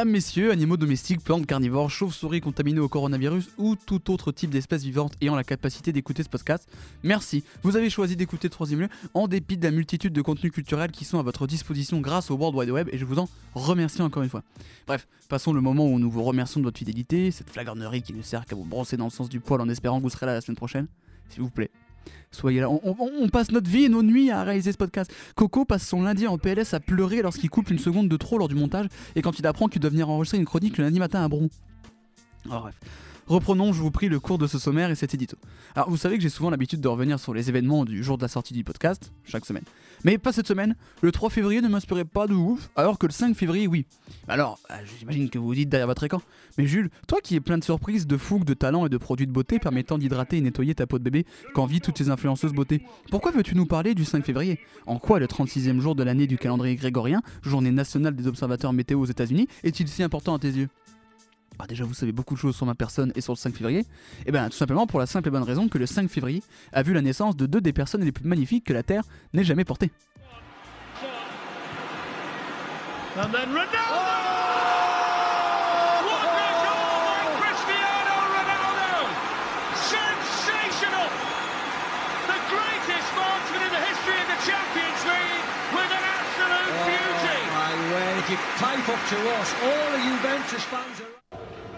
Mesdames, messieurs, animaux domestiques, plantes carnivores, chauves-souris contaminées au coronavirus ou tout autre type d'espèce vivante ayant la capacité d'écouter ce podcast, merci. Vous avez choisi d'écouter Troisième Lieu en dépit de la multitude de contenus culturels qui sont à votre disposition grâce au World Wide Web et je vous en remercie encore une fois. Bref, passons le moment où nous vous remercions de votre fidélité, cette flagornerie qui ne sert qu'à vous brosser dans le sens du poil en espérant que vous serez là la semaine prochaine. S'il vous plaît. Soyez là. On, passe notre vie et nos nuits à réaliser ce podcast. Coco passe son lundi en PLS à pleurer lorsqu'il coupe une seconde de trop lors du montage et quand il apprend qu'il doit venir enregistrer une chronique le lundi matin à Bron. Oh, bref. Reprenons, je vous prie, le cours de ce sommaire et cet édito. Alors, vous savez que j'ai souvent l'habitude de revenir sur les événements du jour de la sortie du podcast, chaque semaine. Mais pas cette semaine. Le 3 février ne m'inspirait pas de ouf, alors que le 5 février, oui. Alors, euh, j'imagine que vous vous dites derrière votre écran. Mais Jules, toi qui es plein de surprises, de fougue, de talents et de produits de beauté permettant d'hydrater et nettoyer ta peau de bébé qu'envie toutes ces influenceuses beauté, pourquoi veux-tu nous parler du 5 février? En quoi le 36e jour de l'année du calendrier grégorien, journée nationale des observateurs météo aux États-Unis, est-il si important à tes yeux? Bah, déjà vous savez beaucoup de choses sur ma personne et sur le 5 février, et eh bien tout simplement pour la simple et bonne raison que le 5 février a vu la naissance de deux des personnes les plus magnifiques que la Terre n'ait jamais portées.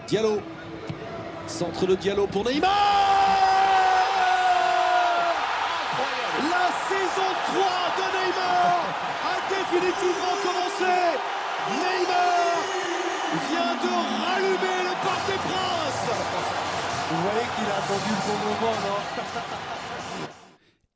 Diallo. Centre de Diallo pour Neymar. La saison 3 de Neymar a définitivement commencé. Neymar vient de rallumer le Parc des Princes. Vous voyez qu'il a attendu le bon moment, non?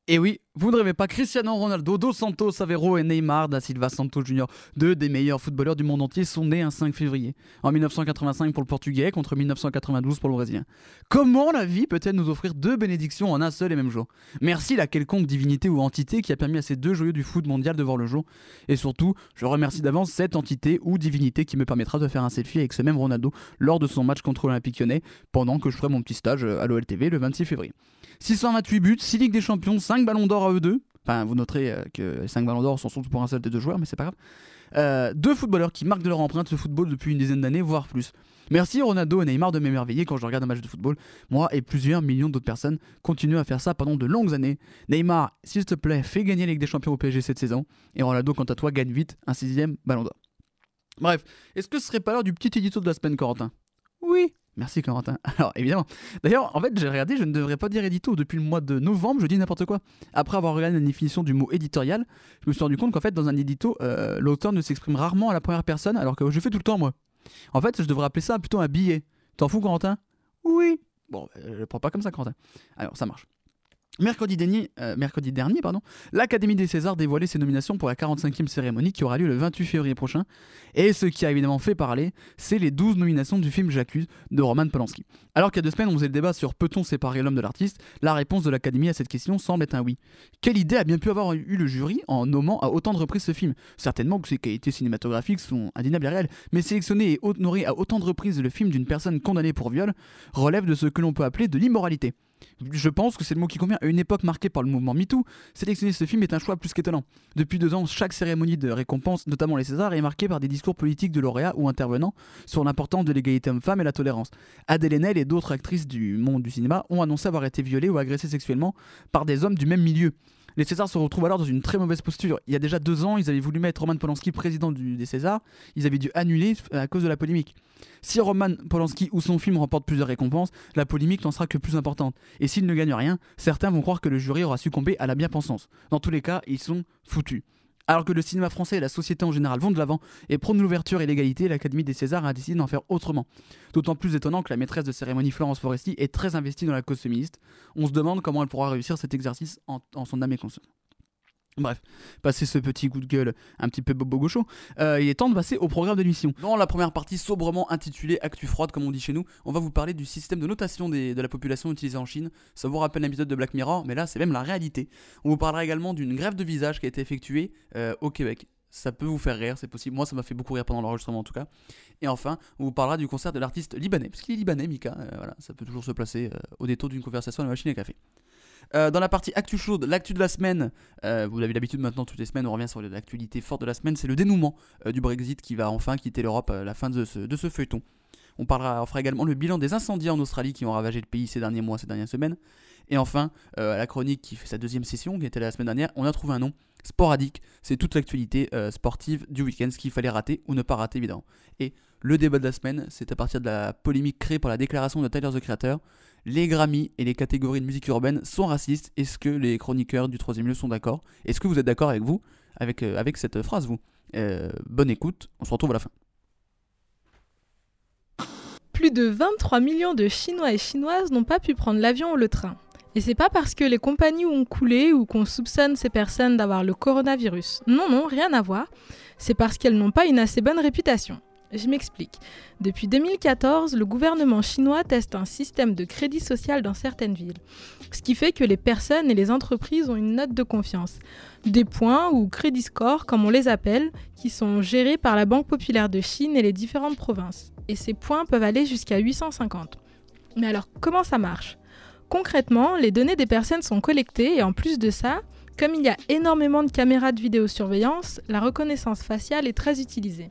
Et oui, vous ne rêvez pas, Cristiano Ronaldo, Dos Santos Aveiro et Neymar da Silva Santos Jr., deux des meilleurs footballeurs du monde entier, sont nés un 5 février. En 1985 pour le Portugais contre 1992 pour le Brésilien. Comment la vie peut-elle nous offrir deux bénédictions en un seul et même jour? Merci la quelconque divinité ou entité qui a permis à ces deux joyeux du foot mondial de voir le jour. Et surtout, je remercie d'avance cette entité ou divinité qui me permettra de faire un selfie avec ce même Ronaldo lors de son match contre l'Olympique lyonnais pendant que je ferai mon petit stage à l'OLTV le 26 février. 628 buts, 6 Ligues des Champions, 5 ballons d'or eux deux. Enfin, vous noterez euh, que les 5 ballons d'or sont surtout pour un seul des deux joueurs, mais c'est pas grave. Euh, deux footballeurs qui marquent de leur empreinte le football depuis une dizaine d'années, voire plus. Merci Ronaldo et Neymar de m'émerveiller quand je regarde un match de football. Moi et plusieurs millions d'autres personnes continuent à faire ça pendant de longues années. Neymar, s'il te plaît, fais gagner la Ligue des Champions au PSG cette saison. Et Ronaldo, quant à toi, gagne vite un sixième ballon d'or. Bref, est-ce que ce serait pas l'heure du petit édito de la semaine, Corentin? Oui, Merci Corentin. Alors évidemment. D'ailleurs, en fait, j'ai regardé, je ne devrais pas dire édito. Depuis le mois de novembre, je dis n'importe quoi. Après avoir regardé la définition du mot éditorial, je me suis rendu compte qu'en fait, dans un édito, euh, l'auteur ne s'exprime rarement à la première personne, alors que je fais tout le temps moi. En fait, je devrais appeler ça plutôt un billet. T'en fous, Corentin? Oui. Bon, euh, je le prends pas comme ça, Corentin. Alors, ça marche. Mercredi dernier, euh, l'Académie des Césars dévoilait ses nominations pour la 45e cérémonie qui aura lieu le 28 février prochain. Et ce qui a évidemment fait parler, c'est les 12 nominations du film J'accuse de Roman Polanski. Alors qu'il y a deux semaines, on faisait le débat sur peut-on séparer l'homme de l'artiste, la réponse de l'Académie à cette question semble être un oui. Quelle idée a bien pu avoir eu le jury en nommant à autant de reprises ce film? Certainement que ses qualités cinématographiques sont indéniables et réelles, mais sélectionner et honorer à autant de reprises le film d'une personne condamnée pour viol relève de ce que l'on peut appeler de l'immoralité. Je pense que c'est le mot qui convient à une époque marquée par le mouvement MeToo. Sélectionner ce film est un choix plus qu'étonnant. Depuis deux ans, chaque cérémonie de récompense, notamment les Césars, est marquée par des discours politiques de lauréats ou intervenants sur l'importance de l'égalité homme-femme et la tolérance. Adèle Haenel et d'autres actrices du monde du cinéma ont annoncé avoir été violées ou agressées sexuellement par des hommes du même milieu. Les Césars se retrouvent alors dans une très mauvaise posture. Il y a déjà deux ans, ils avaient voulu mettre Roman Polanski président des Césars. Ils avaient dû annuler à cause de la polémique. Si Roman Polanski ou son film remporte plusieurs récompenses, la polémique n'en sera que plus importante. Et s'il ne gagne rien, certains vont croire que le jury aura succombé à la bien-pensance. Dans tous les cas, ils sont foutus. Alors que le cinéma français et la société en général vont de l'avant et prônent l'ouverture et l'égalité, l'Académie des Césars a décidé d'en faire autrement. D'autant plus étonnant que la maîtresse de cérémonie Florence Foresti est très investie dans la cause féministe. On se demande comment elle pourra réussir cet exercice en, son âme et conscience. Bref, passer ce petit coup de gueule un petit peu bobo gaucho, euh, il est temps de passer au programme de l'émission. Dans la première partie sobrement intitulée Actu froide comme on dit chez nous, on va vous parler du système de notation de la population utilisé en Chine. Ça vous rappelle l'épisode de Black Mirror, mais là c'est même la réalité. On vous parlera également d'une grève de visage qui a été effectuée euh, au Québec. Ça peut vous faire rire, c'est possible. Moi, ça m'a fait beaucoup rire pendant l'enregistrement en tout cas. Et enfin, on vous parlera du concert de l'artiste libanais, parce qu'il est libanais, Mika. euh, voilà, ça peut toujours se placer au détour d'une conversation à la machine à café. Euh, dans la partie actu chaude, l'actu de la semaine, euh, vous l'avez l'habitude maintenant toutes les semaines, on revient sur l'actualité forte de la semaine, c'est le dénouement euh, du Brexit qui va enfin quitter l'Europe à la fin de ce, feuilleton. On, parlera, on fera également le bilan des incendies en Australie qui ont ravagé le pays ces derniers mois, ces dernières semaines. Et enfin, la chronique qui fait sa deuxième session, qui était la semaine dernière, on a trouvé un nom, Sporadique. C'est toute l'actualité sportive du week-end, ce qu'il fallait rater ou ne pas rater évidemment. Et le débat de la semaine, c'est à partir de la polémique créée par la déclaration de Tyler the Creator. Les Grammy et les catégories de musique urbaine sont racistes. Est-ce que les chroniqueurs du troisième lieu sont d'accord? Est-ce que vous êtes d'accord avec vous, avec, euh, cette phrase, vous? Euh, Bonne écoute, on se retrouve à la fin. Plus de 23 millions de Chinois et Chinoises n'ont pas pu prendre l'avion ou le train. Et c'est pas parce que les compagnies ont coulé ou qu'on soupçonne ces personnes d'avoir le coronavirus. Non, non, rien à voir. C'est parce qu'elles n'ont pas une assez bonne réputation. Je m'explique. Depuis 2014, le gouvernement chinois teste un système de crédit social dans certaines villes. Ce qui fait que les personnes et les entreprises ont une note de confiance. Des points ou crédit score, comme on les appelle, qui sont gérés par la Banque populaire de Chine et les différentes provinces. Et ces points peuvent aller jusqu'à 850. Mais alors, comment ça marche? Concrètement, les données des personnes sont collectées et en plus de ça, comme il y a énormément de caméras de vidéosurveillance, la reconnaissance faciale est très utilisée.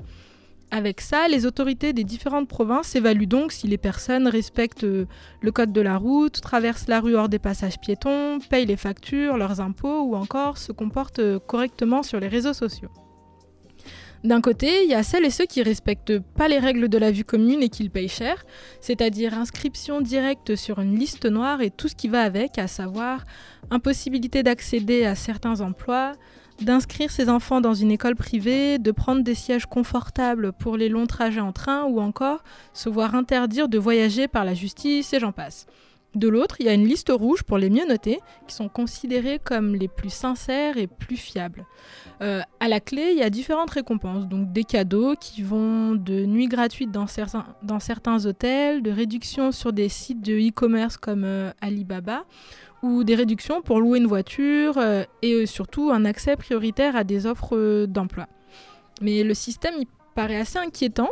Avec ça, les autorités des différentes provinces évaluent donc si les personnes respectent euh, le code de la route, traversent la rue hors des passages piétons, payent les factures, leurs impôts ou encore se comportent euh, correctement sur les réseaux sociaux. D'un côté, il y a celles et ceux qui respectent pas les règles de la vue commune et qui le payent cher, c'est-à-dire inscription directe sur une liste noire et tout ce qui va avec, à savoir impossibilité d'accéder à certains emplois, d'inscrire ses enfants dans une école privée, de prendre des sièges confortables pour les longs trajets en train ou encore se voir interdire de voyager par la justice et j'en passe. De l'autre, il y a une liste rouge pour les mieux notés, qui sont considérés comme les plus sincères et plus fiables. Euh, à la clé, il y a différentes récompenses, donc des cadeaux qui vont de nuits gratuites dans certains, dans certains hôtels, de réductions sur des sites de e-commerce comme euh, Alibaba, ou des réductions pour louer une voiture, euh, et surtout un accès prioritaire à des offres d'emploi. Mais le système, il paraît assez inquiétant,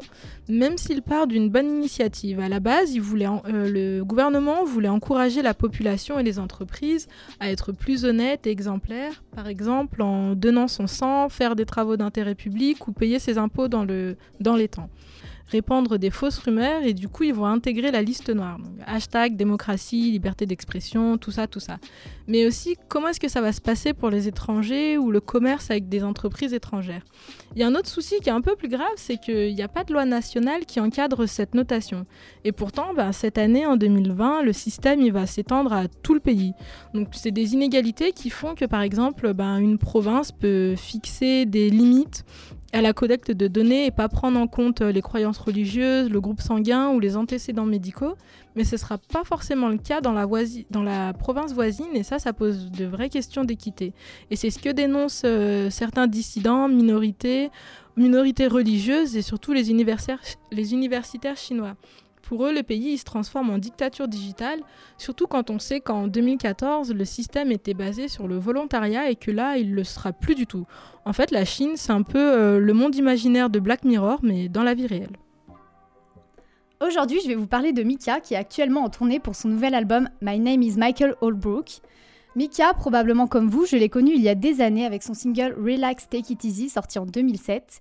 même s'il part d'une bonne initiative. À la base, euh, le gouvernement voulait encourager la population et les entreprises à être plus honnêtes et exemplaires, par exemple en donnant son sang, faire des travaux d'intérêt public ou payer ses impôts dans les temps. Répandre des fausses rumeurs et du coup ils vont intégrer la liste noire. Hashtag démocratie, liberté d'expression, tout ça, tout ça. Mais aussi comment est-ce que ça va se passer pour les étrangers ou le commerce avec des entreprises étrangères? Il y a un autre souci qui est un peu plus grave, c'est qu'il n'y a pas de loi nationale qui encadre cette notation. Et pourtant, bah, cette année, en 2020, le système il va s'étendre à tout le pays. Donc c'est des inégalités qui font que, par exemple, bah, une province peut fixer des limites à la collecte de données et pas prendre en compte euh, les croyances religieuses, le groupe sanguin ou les antécédents médicaux. Mais ce ne sera pas forcément le cas dans la, province voisine et ça, ça pose de vraies questions d'équité. Et c'est ce que dénoncent euh, certains dissidents, minorités, minorités religieuses et surtout les universitaires chinois. Pour eux, le pays il se transforme en dictature digitale, surtout quand on sait qu'en 2014, le système était basé sur le volontariat et que là, il ne le sera plus du tout. En fait, la Chine, c'est un peu euh, le monde imaginaire de Black Mirror, mais dans la vie réelle. Aujourd'hui, je vais vous parler de Mika qui est actuellement en tournée pour son nouvel album My Name is Michael Holbrook. Mika, probablement comme vous, je l'ai connu il y a des années avec son single Relax Take It Easy sorti en 2007.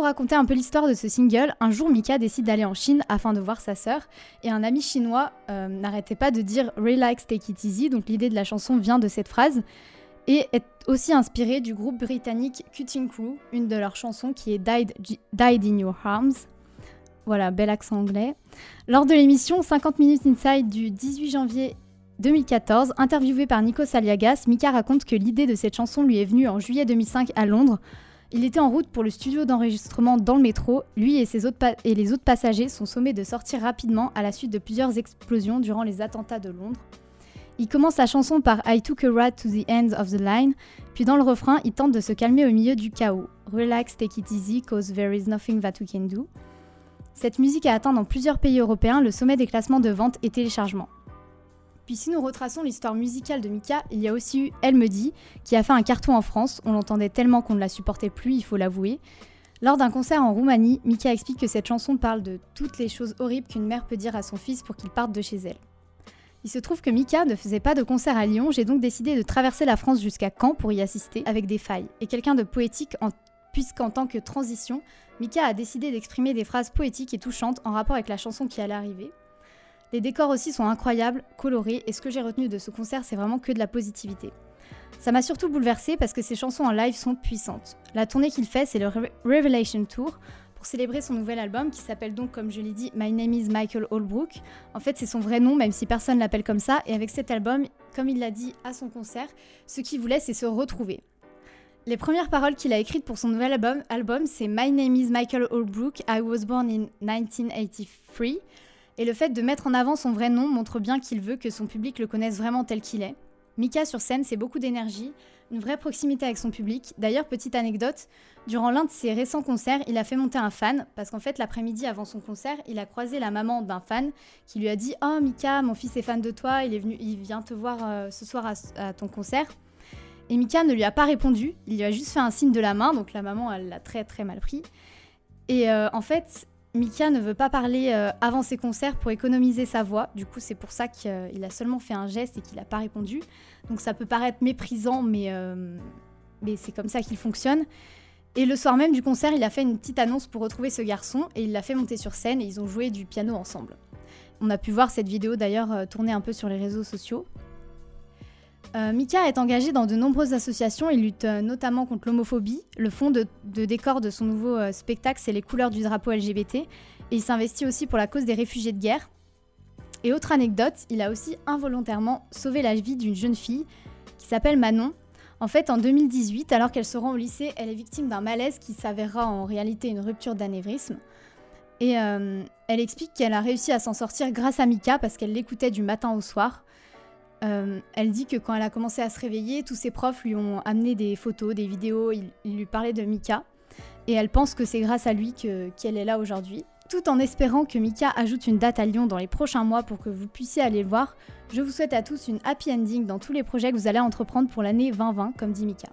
Vous raconter un peu l'histoire de ce single, un jour Mika décide d'aller en Chine afin de voir sa sœur et un ami chinois euh, n'arrêtait pas de dire Relax, take it easy, donc l'idée de la chanson vient de cette phrase et est aussi inspirée du groupe britannique Cutting Crew, une de leurs chansons qui est Died, Died in Your Arms. Voilà, bel accent anglais. Lors de l'émission 50 Minutes Inside du 18 janvier 2014, interviewé par Nico Saliagas, Mika raconte que l'idée de cette chanson lui est venue en juillet 2005 à Londres. Il était en route pour le studio d'enregistrement dans le métro. Lui et, les autres passagers sont sommés de sortir rapidement à la suite de plusieurs explosions durant les attentats de Londres. Il commence la chanson par I took a ride to the end of the line, puis dans le refrain, il tente de se calmer au milieu du chaos. Relax, take it easy, cause there is nothing that we can do. Cette musique a atteint dans plusieurs pays européens le sommet des classements de vente et téléchargement. Puis si nous retraçons l'histoire musicale de Mika, il y a aussi eu Elle me dit, qui a fait un carton en France, on l'entendait tellement qu'on ne la supportait plus, il faut l'avouer. Lors d'un concert en Roumanie, Mika explique que cette chanson parle de toutes les choses horribles qu'une mère peut dire à son fils pour qu'il parte de chez elle. Il se trouve que Mika ne faisait pas de concert à Lyon, j'ai donc décidé de traverser la France jusqu'à Caen pour y assister, avec des failles, et quelqu'un de poétique puisqu'en tant que transition, Mika a décidé d'exprimer des phrases poétiques et touchantes en rapport avec la chanson qui allait arriver. Les décors aussi sont incroyables, colorés, et ce que j'ai retenu de ce concert, c'est vraiment que de la positivité. Ça m'a surtout bouleversée parce que ses chansons en live sont puissantes. La tournée qu'il fait, c'est le Revelation Tour, pour célébrer son nouvel album qui s'appelle donc, comme je l'ai dit, My Name is Michael Holbrook. En fait, c'est son vrai nom, même si personne l'appelle comme ça. Et avec cet album, comme il l'a dit à son concert, ce qu'il voulait, c'est se retrouver. Les premières paroles qu'il a écrites pour son nouvel album, album c'est My Name is Michael Holbrook, I was born in 1983. Et le fait de mettre en avant son vrai nom montre bien qu'il veut que son public le connaisse vraiment tel qu'il est. Mika sur scène, c'est beaucoup d'énergie, une vraie proximité avec son public. D'ailleurs, petite anecdote, durant l'un de ses récents concerts, il a fait monter un fan, parce qu'en fait, l'après-midi avant son concert, il a croisé la maman d'un fan qui lui a dit Oh Mika, mon fils est fan de toi, il, est venu, il vient te voir euh, ce soir à, ton concert. Et Mika ne lui a pas répondu, il lui a juste fait un signe de la main, donc la maman, elle l'a très très mal pris. Et euh, en fait, Mika ne veut pas parler euh, avant ses concerts pour économiser sa voix. Du coup, c'est pour ça qu'il a seulement fait un geste et qu'il n'a pas répondu. Donc ça peut paraître méprisant, mais, euh, mais c'est comme ça qu'il fonctionne. Et le soir même du concert, il a fait une petite annonce pour retrouver ce garçon et il l'a fait monter sur scène et ils ont joué du piano ensemble. On a pu voir cette vidéo d'ailleurs euh, tourner un peu sur les réseaux sociaux. Euh, Mika est engagé dans de nombreuses associations. Il lutte euh, notamment contre l'homophobie. Le fond de, décor de son nouveau euh, spectacle, c'est les couleurs du drapeau LGBT. Et il s'investit aussi pour la cause des réfugiés de guerre. Et autre anecdote, il a aussi involontairement sauvé la vie d'une jeune fille qui s'appelle Manon. En fait, en 2018, alors qu'elle se rend au lycée, elle est victime d'un malaise qui s'avérera en réalité une rupture d'anévrisme. Et elle explique qu'elle a réussi à s'en sortir grâce à Mika parce qu'elle l'écoutait du matin au soir. Euh, elle dit que quand elle a commencé à se réveiller, tous ses profs lui ont amené des photos, des vidéos, ils, lui parlaient de Mika. Et elle pense que c'est grâce à lui qu'elle est là aujourd'hui. Tout en espérant que Mika ajoute une date à Lyon dans les prochains mois pour que vous puissiez aller le voir, je vous souhaite à tous une happy ending dans tous les projets que vous allez entreprendre pour l'année 2020, comme dit Mika.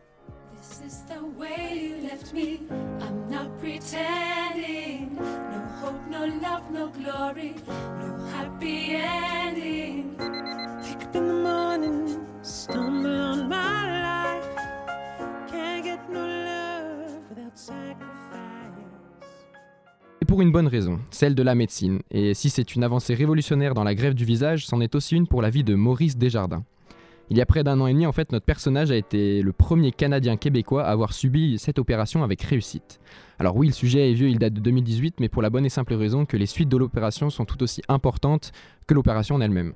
Et pour une bonne raison, celle de la médecine. Et si c'est une avancée révolutionnaire dans la grève du visage, c'en est aussi une pour la vie de Maurice Desjardins. Il y a près d'un an et demi, en fait, notre personnage a été le premier Canadien québécois à avoir subi cette opération avec réussite. Alors oui, le sujet est vieux, il date de 2018, mais pour la bonne et simple raison que les suites de l'opération sont tout aussi importantes que l'opération en elle-même.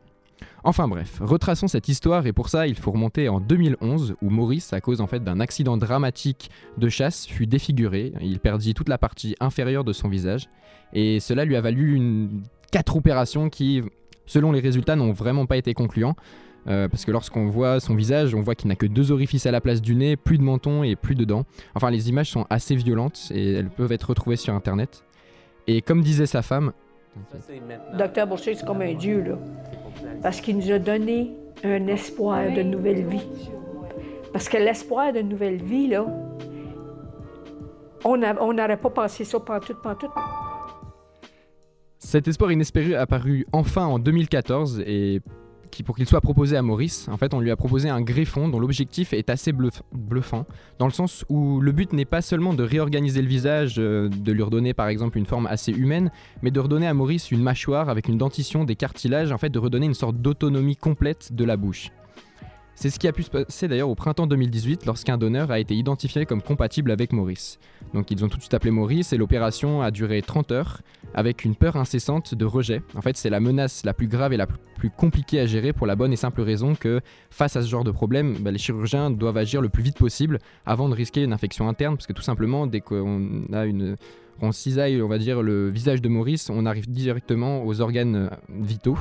Enfin bref, retraçons cette histoire et pour ça il faut remonter en 2011 où Maurice, à cause en fait d'un accident dramatique de chasse, fut défiguré. Il perdit toute la partie inférieure de son visage et cela lui a valu une... quatre opérations qui, selon les résultats, n'ont vraiment pas été concluants. Euh, parce que lorsqu'on voit son visage, on voit qu'il n'a que deux orifices à la place du nez, plus de menton et plus de dents. Enfin, les images sont assez violentes et elles peuvent être retrouvées sur internet. Et comme disait sa femme. Docteur Boucher, c'est comme un dieu, là parce qu'il nous a donné un espoir de nouvelle vie. Parce que l'espoir de nouvelle vie, là, on n'aurait pas pensé ça pantoute, pantoute. Cet espoir inespéré apparu enfin en 2014 et pour qu'il soit proposé à Maurice. En fait, on lui a proposé un greffon dont l'objectif est assez bluffant, dans le sens où le but n'est pas seulement de réorganiser le visage, euh, de lui redonner par exemple une forme assez humaine, mais de redonner à Maurice une mâchoire avec une dentition, des cartilages, en fait de redonner une sorte d'autonomie complète de la bouche. C'est ce qui a pu se passer d'ailleurs au printemps 2018 lorsqu'un donneur a été identifié comme compatible avec Maurice. Donc ils ont tout de suite appelé Maurice et l'opération a duré 30 heures avec une peur incessante de rejet. En fait c'est la menace la plus grave et la plus compliquée à gérer pour la bonne et simple raison que face à ce genre de problème, bah, les chirurgiens doivent agir le plus vite possible avant de risquer une infection interne parce que tout simplement dès qu'on a une... On cisaille, on va dire, le visage de Maurice, on arrive directement aux organes euh, vitaux.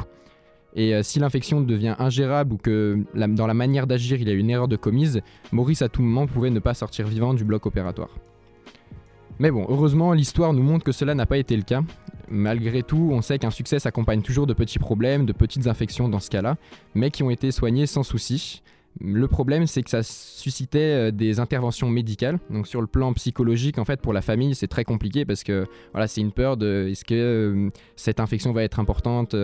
Et euh, si l'infection devient ingérable ou que dans la manière d'agir il y a une erreur de commise, Maurice à tout moment pouvait ne pas sortir vivant du bloc opératoire. Mais bon, heureusement, l'histoire nous montre que cela n'a pas été le cas. Malgré tout, on sait qu'un succès s'accompagne toujours de petits problèmes, de petites infections dans ce cas-là, mais qui ont été soignés sans souci. Le problème, c'est que ça suscitait euh, des interventions médicales. Donc sur le plan psychologique, en fait, pour la famille, c'est très compliqué parce que voilà, c'est une peur de est-ce que euh, cette infection va être importante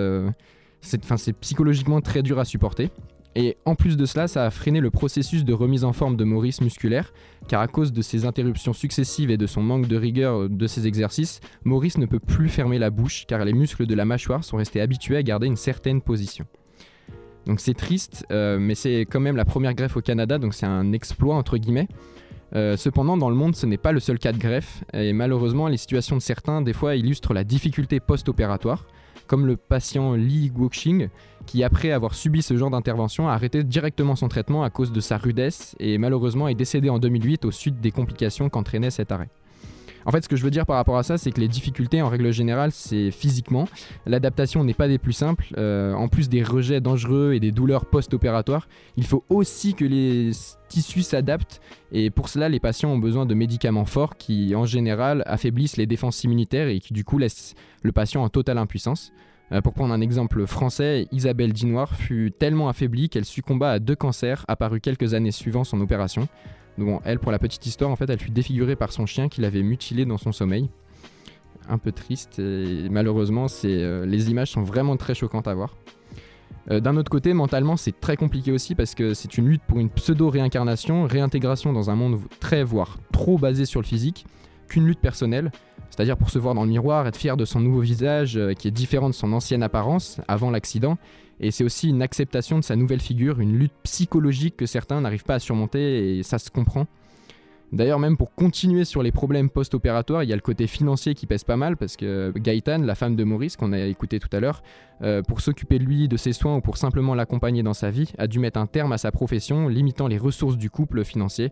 c'est psychologiquement très dur à supporter. Et en plus de cela, ça a freiné le processus de remise en forme de Maurice musculaire, car à cause de ses interruptions successives et de son manque de rigueur de ses exercices, Maurice ne peut plus fermer la bouche, car les muscles de la mâchoire sont restés habitués à garder une certaine position. Donc c'est triste, euh, mais c'est quand même la première greffe au Canada, donc c'est un exploit entre guillemets. Euh, cependant, dans le monde, ce n'est pas le seul cas de greffe, et malheureusement, les situations de certains, des fois, illustrent la difficulté post-opératoire comme le patient Li Guoxing, qui après avoir subi ce genre d'intervention a arrêté directement son traitement à cause de sa rudesse et malheureusement est décédé en 2008 au suite des complications qu'entraînait cet arrêt. En fait, ce que je veux dire par rapport à ça, c'est que les difficultés, en règle générale, c'est physiquement. L'adaptation n'est pas des plus simples. Euh, en plus des rejets dangereux et des douleurs post-opératoires, il faut aussi que les tissus s'adaptent. Et pour cela, les patients ont besoin de médicaments forts qui, en général, affaiblissent les défenses immunitaires et qui, du coup, laissent le patient en totale impuissance. Euh, pour prendre un exemple français, Isabelle Dinoir fut tellement affaiblie qu'elle succomba à deux cancers apparus quelques années suivant son opération. Elle, pour la petite histoire, en fait, elle fut défigurée par son chien qui l'avait mutilée dans son sommeil. Un peu triste et malheureusement, euh, les images sont vraiment très choquantes à voir. Euh, d'un autre côté, mentalement, c'est très compliqué aussi parce que c'est une lutte pour une pseudo-réincarnation, réintégration dans un monde très, voire trop basé sur le physique, qu'une lutte personnelle, c'est-à-dire pour se voir dans le miroir, être fier de son nouveau visage euh, qui est différent de son ancienne apparence avant l'accident, et c'est aussi une acceptation de sa nouvelle figure, une lutte psychologique que certains n'arrivent pas à surmonter et ça se comprend. D'ailleurs, même pour continuer sur les problèmes post-opératoires, il y a le côté financier qui pèse pas mal parce que Gaëtan, la femme de Maurice qu'on a écouté tout à l'heure, euh, pour s'occuper de lui, de ses soins ou pour simplement l'accompagner dans sa vie, a dû mettre un terme à sa profession, limitant les ressources du couple financier.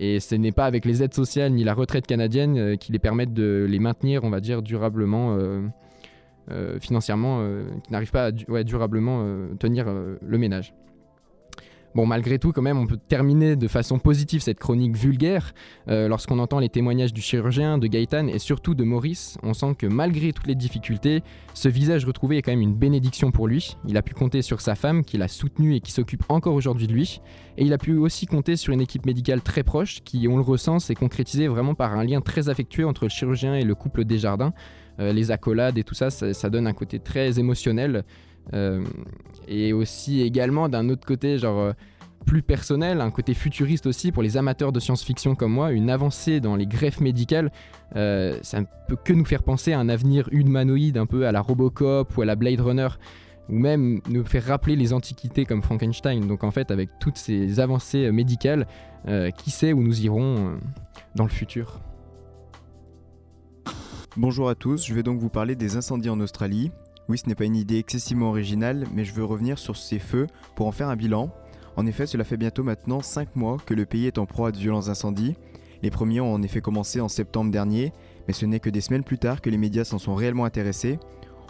Et ce n'est pas avec les aides sociales ni la retraite canadienne euh, qui les permettent de les maintenir, on va dire, durablement. Euh, euh, financièrement, euh, qui n'arrivent pas à durablement euh, tenir le ménage. Bon, malgré tout, quand même, on peut terminer de façon positive cette chronique vulgaire. Lorsqu'on entend les témoignages du chirurgien, de Gaëtan et surtout de Maurice, on sent que malgré toutes les difficultés, ce visage retrouvé est quand même une bénédiction pour lui. Il a pu compter sur sa femme qui l'a soutenu et qui s'occupe encore aujourd'hui de lui. Et il a pu aussi compter sur une équipe médicale très proche qui, on le ressent, s'est concrétisée vraiment par un lien très affectueux entre le chirurgien et le couple Desjardins. Euh, les accolades et tout ça, ça, donne un côté très émotionnel. Euh, et aussi également d'un autre côté, genre euh, plus personnel, un côté futuriste aussi pour les amateurs de science-fiction comme moi, une avancée dans les greffes médicales, ça ne peut que nous faire penser à un avenir humanoïde un peu à la Robocop ou à la Blade Runner, ou même nous faire rappeler les antiquités comme Frankenstein. Donc en fait, avec toutes ces avancées médicales, qui sait où nous irons dans le futur. Bonjour à tous, je vais donc vous parler des incendies en Australie. Oui, ce n'est pas une idée excessivement originale, mais je veux revenir sur ces feux pour en faire un bilan. En effet, cela fait bientôt maintenant 5 mois que le pays est en proie à de violents incendies. Les premiers ont en effet commencé en septembre dernier, mais ce n'est que des semaines plus tard que les médias s'en sont réellement intéressés.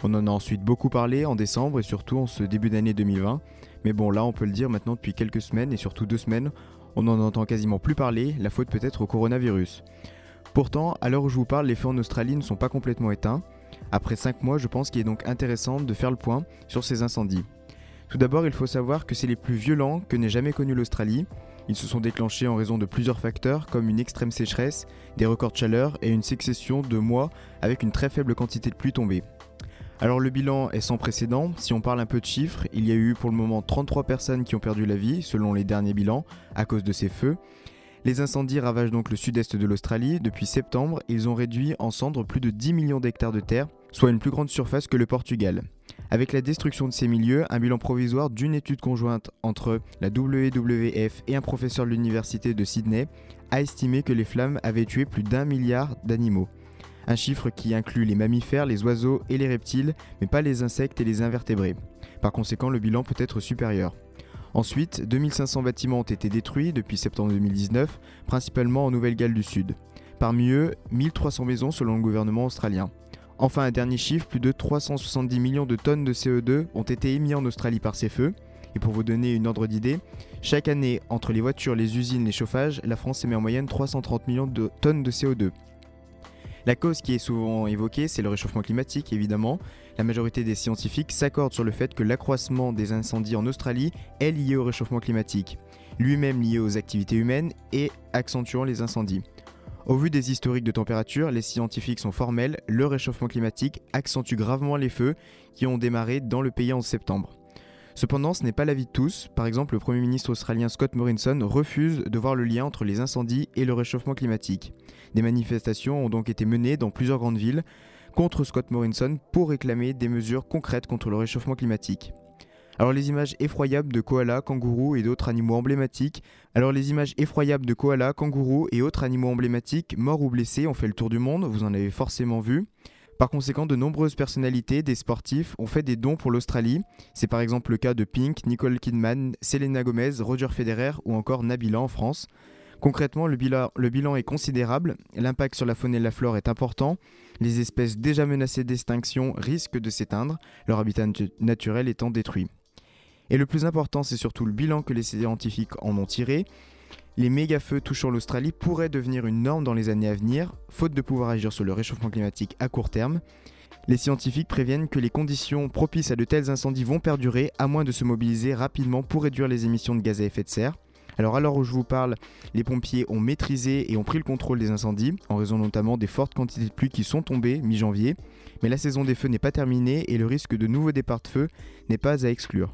On en a ensuite beaucoup parlé en décembre et surtout en ce début d'année 2020. Mais bon, là, on peut le dire maintenant depuis quelques semaines et surtout deux semaines, on n'en entend quasiment plus parler, la faute peut-être au coronavirus. Pourtant, à l'heure où je vous parle, les feux en Australie ne sont pas complètement éteints. Après 5 mois, je pense qu'il est donc intéressant de faire le point sur ces incendies. Tout d'abord, il faut savoir que c'est les plus violents que n'ait jamais connu l'Australie. Ils se sont déclenchés en raison de plusieurs facteurs comme une extrême sécheresse, des records de chaleur et une succession de mois avec une très faible quantité de pluie tombée. Alors le bilan est sans précédent, si on parle un peu de chiffres, il y a eu pour le moment 33 personnes qui ont perdu la vie selon les derniers bilans à cause de ces feux, les incendies ravagent donc le sud-est de l'Australie. Depuis septembre, ils ont réduit en cendres plus de 10 millions d'hectares de terre, soit une plus grande surface que le Portugal. Avec la destruction de ces milieux, un bilan provisoire d'une étude conjointe entre la WWF et un professeur de l'université de Sydney a estimé que les flammes avaient tué plus d'un milliard d'animaux. Un chiffre qui inclut les mammifères, les oiseaux et les reptiles, mais pas les insectes et les invertébrés. Par conséquent, le bilan peut être supérieur. Ensuite, 2500 bâtiments ont été détruits depuis septembre 2019, principalement en Nouvelle-Galles du Sud. Parmi eux, 1300 maisons selon le gouvernement australien. Enfin, un dernier chiffre, plus de 370 millions de tonnes de CO2 ont été émis en Australie par ces feux. Et pour vous donner une ordre d'idée, chaque année, entre les voitures, les usines, les chauffages, la France émet en moyenne 330 millions de tonnes de CO2. La cause qui est souvent évoquée, c'est le réchauffement climatique, évidemment. La majorité des scientifiques s'accordent sur le fait que l'accroissement des incendies en Australie est lié au réchauffement climatique, lui-même lié aux activités humaines et accentuant les incendies. Au vu des historiques de température, les scientifiques sont formels, le réchauffement climatique accentue gravement les feux qui ont démarré dans le pays en septembre. Cependant, ce n'est pas l'avis de tous. Par exemple, le Premier ministre australien Scott Morrison refuse de voir le lien entre les incendies et le réchauffement climatique. Des manifestations ont donc été menées dans plusieurs grandes villes contre Scott Morrison pour réclamer des mesures concrètes contre le réchauffement climatique. Alors les images effroyables de koalas, kangourous et d'autres animaux emblématiques. Alors les images effroyables de koalas, kangourous et autres animaux emblématiques morts ou blessés ont fait le tour du monde, vous en avez forcément vu. Par conséquent, de nombreuses personnalités, des sportifs, ont fait des dons pour l'Australie. C'est par exemple le cas de Pink, Nicole Kidman, Selena Gomez, Roger Federer ou encore Nabila en France. Concrètement, le bilan, est considérable, l'impact sur la faune et la flore est important, les espèces déjà menacées d'extinction risquent de s'éteindre, leur habitat naturel étant détruit. Et le plus important, c'est surtout le bilan que les scientifiques en ont tiré. Les méga-feux touchant l'Australie pourraient devenir une norme dans les années à venir, faute de pouvoir agir sur le réchauffement climatique à court terme. Les scientifiques préviennent que les conditions propices à de tels incendies vont perdurer, à moins de se mobiliser rapidement pour réduire les émissions de gaz à effet de serre. Alors à l'heure où je vous parle, les pompiers ont maîtrisé et ont pris le contrôle des incendies, en raison notamment des fortes quantités de pluie qui sont tombées mi-janvier. Mais la saison des feux n'est pas terminée et le risque de nouveaux départs de feu n'est pas à exclure.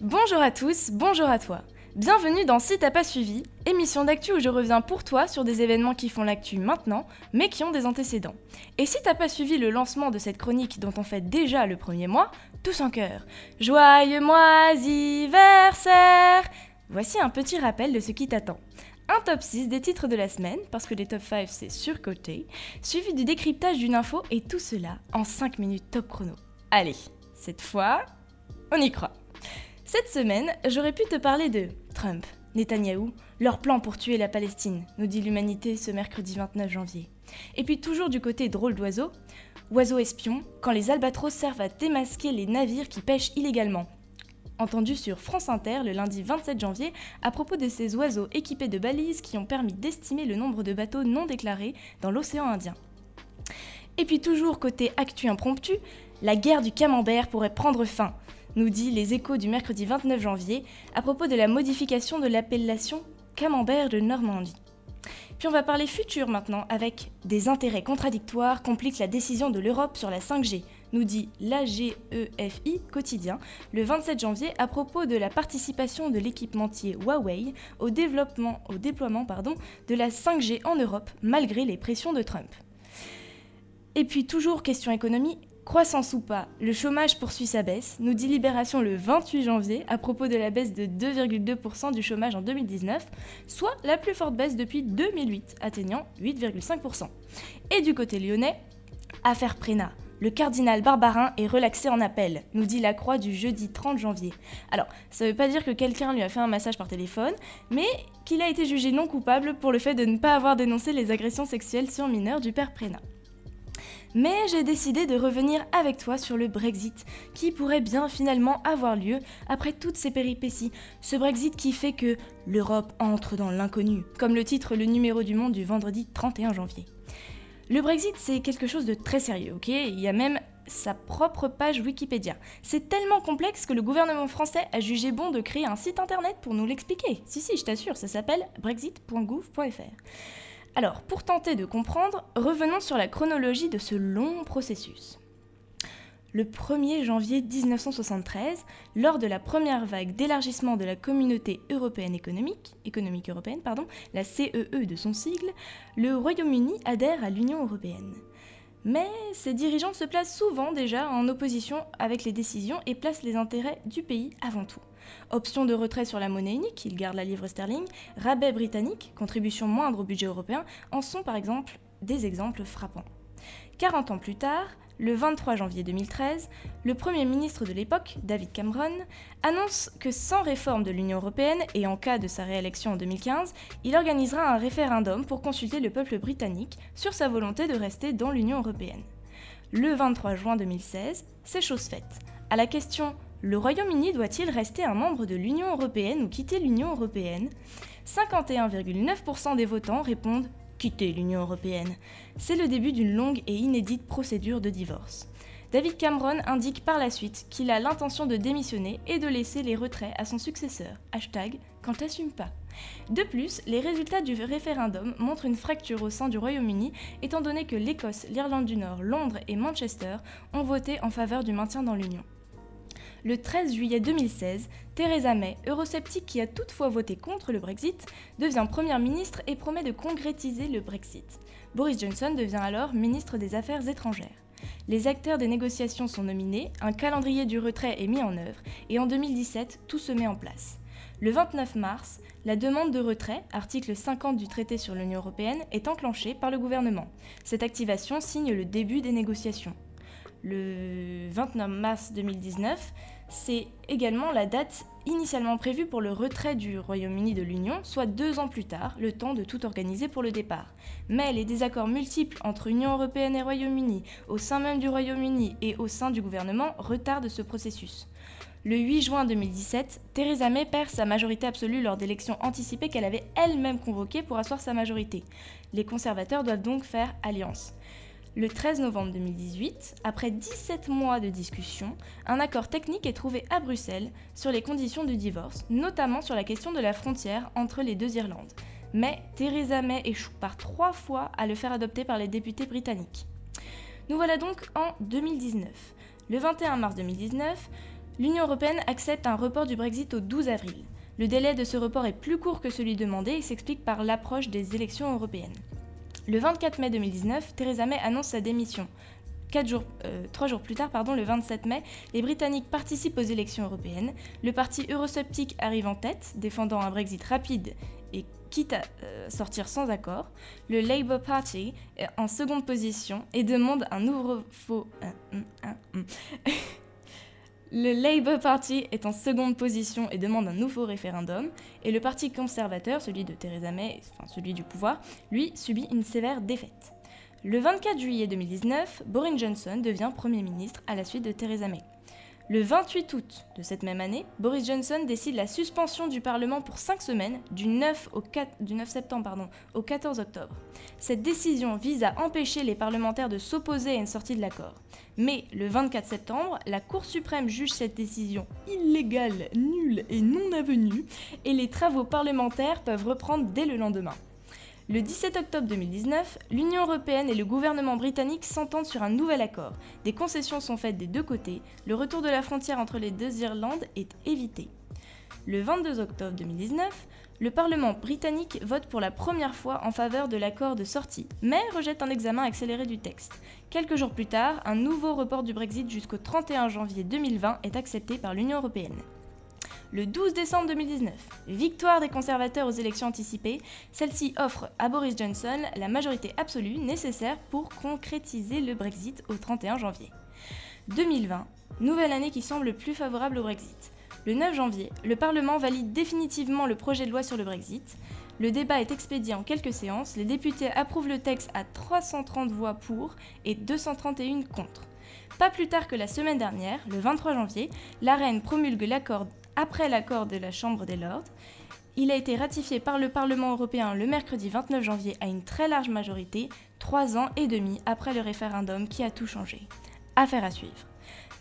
Bonjour à tous, bonjour à toi. Bienvenue dans Si t'as pas suivi, émission d'actu où je reviens pour toi sur des événements qui font l'actu maintenant, mais qui ont des antécédents. Et si t'as pas suivi le lancement de cette chronique dont on fait déjà le premier mois, tous en cœur. Joyeux moisiversaire Voici un petit rappel de ce qui t'attend. Un top 6 des titres de la semaine, parce que les top 5 c'est surcoté, suivi du décryptage d'une info et tout cela en 5 minutes top chrono. Allez, cette fois, on y croit. Cette semaine, j'aurais pu te parler de Trump, Netanyahou, leur plan pour tuer la Palestine, nous dit l'humanité ce mercredi 29 janvier. Et puis toujours du côté drôle d'oiseau, oiseau espion, quand les albatros servent à démasquer les navires qui pêchent illégalement. Entendu sur France Inter le lundi 27 janvier à propos de ces oiseaux équipés de balises qui ont permis d'estimer le nombre de bateaux non déclarés dans l'océan Indien. Et puis toujours côté actu impromptu, la guerre du camembert pourrait prendre fin nous dit les échos du mercredi 29 janvier à propos de la modification de l'appellation Camembert de Normandie. Puis on va parler futur maintenant avec des intérêts contradictoires compliquent la décision de l'Europe sur la 5G, nous dit l'AGEFI quotidien le 27 janvier à propos de la participation de l'équipementier Huawei au, développement, au déploiement de la 5G en Europe malgré les pressions de Trump. Et puis toujours question économie, Croissance ou pas, le chômage poursuit sa baisse, nous dit Libération le 28 janvier à propos de la baisse de 2,2% du chômage en 2019, soit la plus forte baisse depuis 2008, atteignant 8,5%. Et du côté lyonnais, affaire Prénat. Le cardinal Barbarin est relaxé en appel, nous dit la Croix du jeudi 30 janvier. Alors, ça ne veut pas dire que quelqu'un lui a fait un massage par téléphone, mais qu'il a été jugé non coupable pour le fait de ne pas avoir dénoncé les agressions sexuelles sur mineurs du père Prénat. Mais j'ai décidé de revenir avec toi sur le Brexit, qui pourrait bien finalement avoir lieu après toutes ces péripéties. Ce Brexit qui fait que l'Europe entre dans l'inconnu, comme le titre le numéro du monde du vendredi 31 janvier. Le Brexit, c'est quelque chose de très sérieux, ok? Il y a même sa propre page Wikipédia. C'est tellement complexe que le gouvernement français a jugé bon de créer un site internet pour nous l'expliquer. Si, si, je t'assure, ça s'appelle brexit.gouv.fr. Alors, pour tenter de comprendre, revenons sur la chronologie de ce long processus. Le 1er janvier 1973, lors de la première vague d'élargissement de la communauté européenne économique, économique européenne, pardon, la CEE e de son sigle, le Royaume-Uni adhère à l'Union européenne. Mais ces dirigeants se placent souvent déjà en opposition avec les décisions et placent les intérêts du pays avant tout. Option de retrait sur la monnaie unique, ils gardent la livre sterling, rabais britannique, contribution moindre au budget européen, en sont par exemple des exemples frappants. 40 ans plus tard, le 23 janvier 2013, le Premier ministre de l'époque, David Cameron, annonce que sans réforme de l'Union européenne et en cas de sa réélection en 2015, il organisera un référendum pour consulter le peuple britannique sur sa volonté de rester dans l'Union européenne. Le 23 juin 2016, c'est chose faite. À la question Le Royaume-Uni doit-il rester un membre de l'Union européenne ou quitter l'Union européenne? 51,9% des votants répondent quitter l'Union européenne. C'est le début d'une longue et inédite procédure de divorce. David Cameron indique par la suite qu'il a l'intention de démissionner et de laisser les retraits à son successeur. Hashtag quand t'assumes pas. De plus, les résultats du référendum montrent une fracture au sein du Royaume-Uni, étant donné que l'Écosse, l'Irlande du Nord, Londres et Manchester ont voté en faveur du maintien dans l'Union. Le 13 juillet 2016, Theresa May, eurosceptique qui a toutefois voté contre le Brexit, devient Première ministre et promet de concrétiser le Brexit. Boris Johnson devient alors ministre des Affaires étrangères. Les acteurs des négociations sont nominés, un calendrier du retrait est mis en œuvre, et en 2017, tout se met en place. Le 29 mars, la demande de retrait, article 50 du traité sur l'Union européenne, est enclenchée par le gouvernement. Cette activation signe le début des négociations. Le 29 mars 2019, c'est également la date initialement prévue pour le retrait du Royaume-Uni de l'Union, soit deux ans plus tard, le temps de tout organiser pour le départ. Mais les désaccords multiples entre Union européenne et Royaume-Uni, au sein même du Royaume-Uni et au sein du gouvernement, retardent ce processus. Le 8 juin 2017, Theresa May perd sa majorité absolue lors d'élections anticipées qu'elle avait elle-même convoquées pour asseoir sa majorité. Les conservateurs doivent donc faire alliance. Le 13 novembre 2018, après 17 mois de discussion, un accord technique est trouvé à Bruxelles sur les conditions du divorce, notamment sur la question de la frontière entre les deux Irlandes. Mais Theresa May échoue par trois fois à le faire adopter par les députés britanniques. Nous voilà donc en 2019. Le 21 mars 2019, l'Union européenne accepte un report du Brexit au 12 avril. Le délai de ce report est plus court que celui demandé et s'explique par l'approche des élections européennes. Le 24 mai 2019, Theresa May annonce sa démission. euh, trois jours plus tard, pardon, le 27 mai, les Britanniques participent aux élections européennes. Le parti eurosceptique arrive en tête, défendant un Brexit rapide et quitte à euh, sortir sans accord. Le Labour Party est en seconde position et demande un nouveau faux. Le Labour Party est en seconde position et demande un nouveau référendum, et le Parti conservateur, celui de Theresa May, enfin celui du pouvoir, lui subit une sévère défaite. Le 24 juillet 2019, Boris Johnson devient Premier ministre à la suite de Theresa May. Le 28 août de cette même année, Boris Johnson décide la suspension du Parlement pour 5 semaines, du 9, au 4, du 9 septembre au 14 octobre. Cette décision vise à empêcher les parlementaires de s'opposer à une sortie de l'accord. Mais le 24 septembre, la Cour suprême juge cette décision illégale, nulle et non avenue, et les travaux parlementaires peuvent reprendre dès le lendemain. Le 17 octobre 2019, l'Union européenne et le gouvernement britannique s'entendent sur un nouvel accord. Des concessions sont faites des deux côtés, le retour de la frontière entre les deux Irlandes est évité. Le 22 octobre 2019, le Parlement britannique vote pour la première fois en faveur de l'accord de sortie, mais rejette un examen accéléré du texte. Quelques jours plus tard, un nouveau report du Brexit jusqu'au 31 janvier 2020 est accepté par l'Union européenne. Le 12 décembre 2019, victoire des conservateurs aux élections anticipées, celle-ci offre à Boris Johnson la majorité absolue nécessaire pour concrétiser le Brexit au 31 janvier. 2020, nouvelle année qui semble plus favorable au Brexit. Le 9 janvier, le Parlement valide définitivement le projet de loi sur le Brexit. Le débat est expédié en quelques séances, les députés approuvent le texte à 330 voix pour et 231 contre. Pas plus tard que la semaine dernière, le 23 janvier, la reine promulgue l'accord après l'accord de la Chambre des Lords. Il a été ratifié par le Parlement européen le mercredi 29 janvier à une très large majorité, trois ans et demi après le référendum qui a tout changé. Affaire à suivre.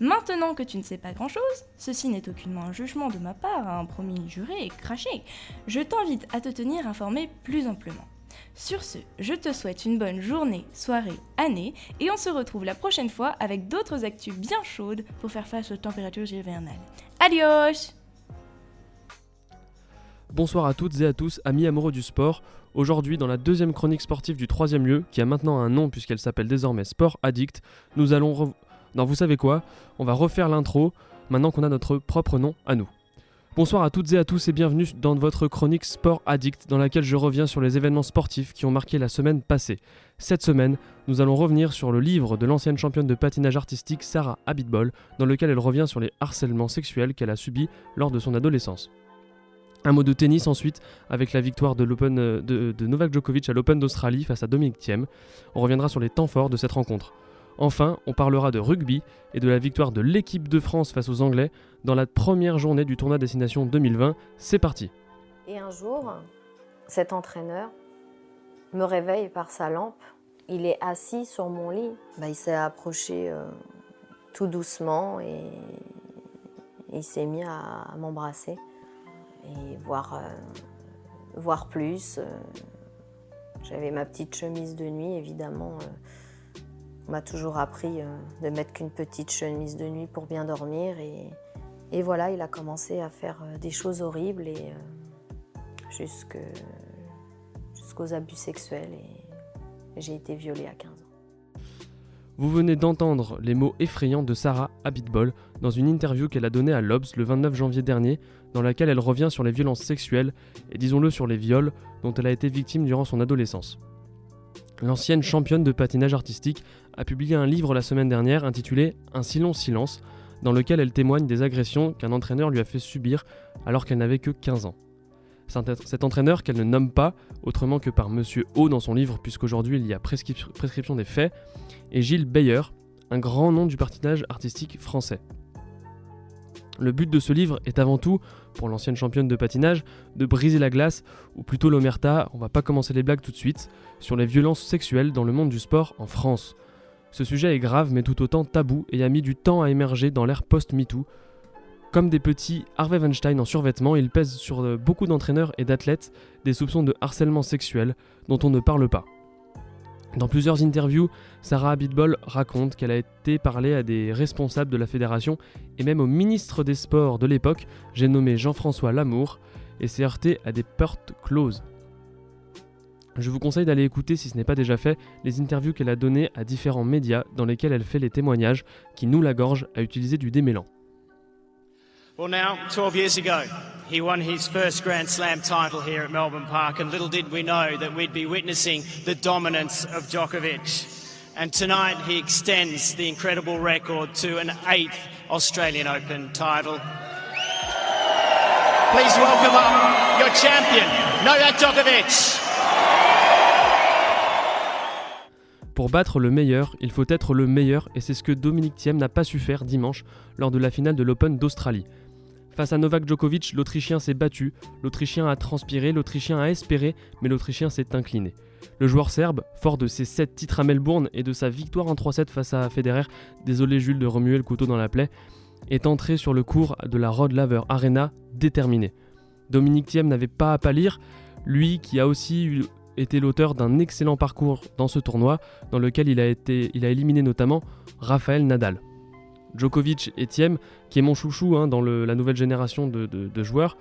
Maintenant que tu ne sais pas grand-chose, ceci n'est aucunement un jugement de ma part, un promis juré et craché, je t'invite à te tenir informé plus amplement. Sur ce, je te souhaite une bonne journée, soirée, année, et on se retrouve la prochaine fois avec d'autres actus bien chaudes pour faire face aux températures hivernales. Adios Bonsoir à toutes et à tous, amis amoureux du sport. Aujourd'hui, dans la deuxième chronique sportive du troisième lieu, qui a maintenant un nom puisqu'elle s'appelle désormais Sport Addict, nous allons... rev- Non, vous savez quoi? On va refaire l'intro maintenant qu'on a notre propre nom à nous. Bonsoir à toutes et à tous et bienvenue dans votre chronique Sport Addict dans laquelle je reviens sur les événements sportifs qui ont marqué la semaine passée. Cette semaine, nous allons revenir sur le livre de l'ancienne championne de patinage artistique Sarah Abitbol dans lequel elle revient sur les harcèlements sexuels qu'elle a subis lors de son adolescence. Un mot de tennis ensuite avec la victoire de, euh, Novak Djokovic à l'Open d'Australie face à Dominic Thiem. On reviendra sur les temps forts de cette rencontre. Enfin, on parlera de rugby et de la victoire de l'équipe de France face aux Anglais dans la première journée du tournoi Destination 2020. C'est parti Et un jour, cet entraîneur me réveille par sa lampe. Il est assis sur mon lit. Bah, il s'est approché euh, tout doucement et il s'est mis à m'embrasser et voir, euh, voir plus. euh. J'avais ma petite chemise de nuit, évidemment. euh, on m'a toujours appris de mettre qu'une petite chemise de nuit pour bien dormir. Et, voilà, il a commencé à faire des choses horribles et jusqu'aux abus sexuels. Et j'ai été violée à 15 ans. Vous venez d'entendre les mots effrayants de Sarah Abitbol dans une interview qu'elle a donnée à l'Obs le 29 janvier dernier, dans laquelle elle revient sur les violences sexuelles et disons-le sur les viols dont elle a été victime durant son adolescence. L'ancienne championne de patinage artistique a publié un livre la semaine dernière intitulé Un si long silence, dans lequel elle témoigne des agressions qu'un entraîneur lui a fait subir alors qu'elle n'avait que 15 ans. Cet entraîneur qu'elle ne nomme pas, autrement que par Monsieur O dans son livre, puisqu'aujourd'hui il y a prescrip- prescription des faits, est Gilles Bayer, un grand nom du patinage artistique français. Le but de ce livre est avant tout, pour l'ancienne championne de patinage, de briser la glace, ou plutôt l'omerta, on va pas commencer les blagues tout de suite, sur les violences sexuelles dans le monde du sport en France. Ce sujet est grave mais tout autant tabou et a mis du temps à émerger dans l'ère post-MeToo. Comme des petits Harvey Weinstein en survêtement, il pèse sur euh, beaucoup d'entraîneurs et d'athlètes des soupçons de harcèlement sexuel dont on ne parle pas. Dans plusieurs interviews, Sarah Abitbol raconte qu'elle a été parlée à des responsables de la fédération et même au ministre des Sports de l'époque, j'ai nommé Jean-François Lamour, et s'est heurtée à des portes closes. Je vous conseille d'aller écouter, si ce n'est pas déjà fait, les interviews qu'elle a données à différents médias dans lesquels elle fait les témoignages qui nous la gorge à utiliser du démêlant. Well, now, 12 years ago, he won his first Grand Slam title here at Melbourne Park, and little did we know that we'd be witnessing the dominance of Djokovic. And tonight, he extends the incredible record to an eighth Australian Open title. Please welcome up your champion, Novak Djokovic. Pour battre le meilleur, il faut être le meilleur et c'est ce que Dominique Thiem n'a pas su faire dimanche lors de la finale de l'Open d'Australie. Face à Novak Djokovic, l'Autrichien s'est battu, l'Autrichien a transpiré, l'Autrichien a espéré, mais l'Autrichien s'est incliné. Le joueur serbe, fort de ses 7 titres à Melbourne et de sa victoire en 3-7 face à Federer, désolé Jules de remuer le couteau dans la plaie, est entré sur le cours de la Rod Laver Arena déterminé. Dominique Thiem n'avait pas à pâlir, lui qui a aussi été l'auteur d'un excellent parcours dans ce tournoi, dans lequel il a, il a éliminé notamment Raphaël Nadal. Djokovic et Thiem, qui est mon chouchou hein, dans la nouvelle génération de, joueurs,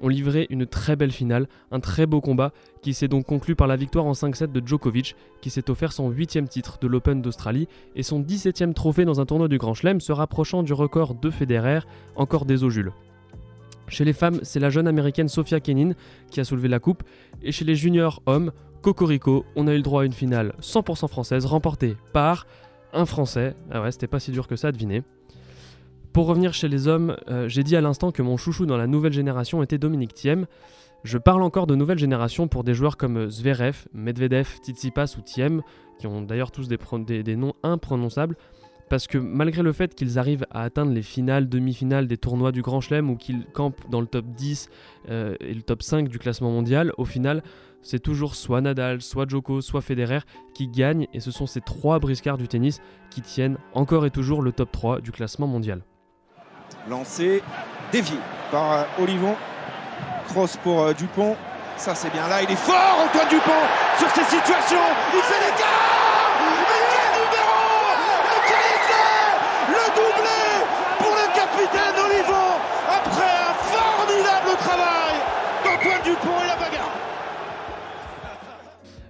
ont livré une très belle finale, un très beau combat, qui s'est donc conclu par la victoire en 5-7 de Djokovic, qui s'est offert son 8 titre de l'Open d'Australie et son 17e trophée dans un tournoi du Grand Chelem, se rapprochant du record de Federer, encore des Jules. Chez les femmes, c'est la jeune américaine Sofia Kenin qui a soulevé la coupe, et chez les juniors hommes, Cocorico, on a eu le droit à une finale 100% française remportée par un Français. Ah ouais, c'était pas si dur que ça à. Pour revenir chez les hommes, euh, j'ai dit à l'instant que mon chouchou dans la nouvelle génération était Dominique Thiem. Je parle encore de nouvelle génération pour des joueurs comme Zverev, Medvedev, Tsitsipas ou Thiem, qui ont d'ailleurs tous des noms imprononçables, parce que malgré le fait qu'ils arrivent à atteindre les finales, demi-finales des tournois du Grand Chelem ou qu'ils campent dans le top 10 euh, et le top 5 du classement mondial, au final, c'est toujours soit Nadal, soit Djoko, soit Federer qui gagnent, et ce sont ces trois briscards du tennis qui tiennent encore et toujours le top 3 du classement mondial. Lancé, dévié par euh, Olivon. Cross pour euh, Dupont. Ça c'est bien là, il est fort Antoine Dupont sur ces situations. Il fait l'écart Mais quel numéro Mais quel éclair Le doublé pour le capitaine Olivon après un formidable travail d'Antoine Dupont et la bagarre.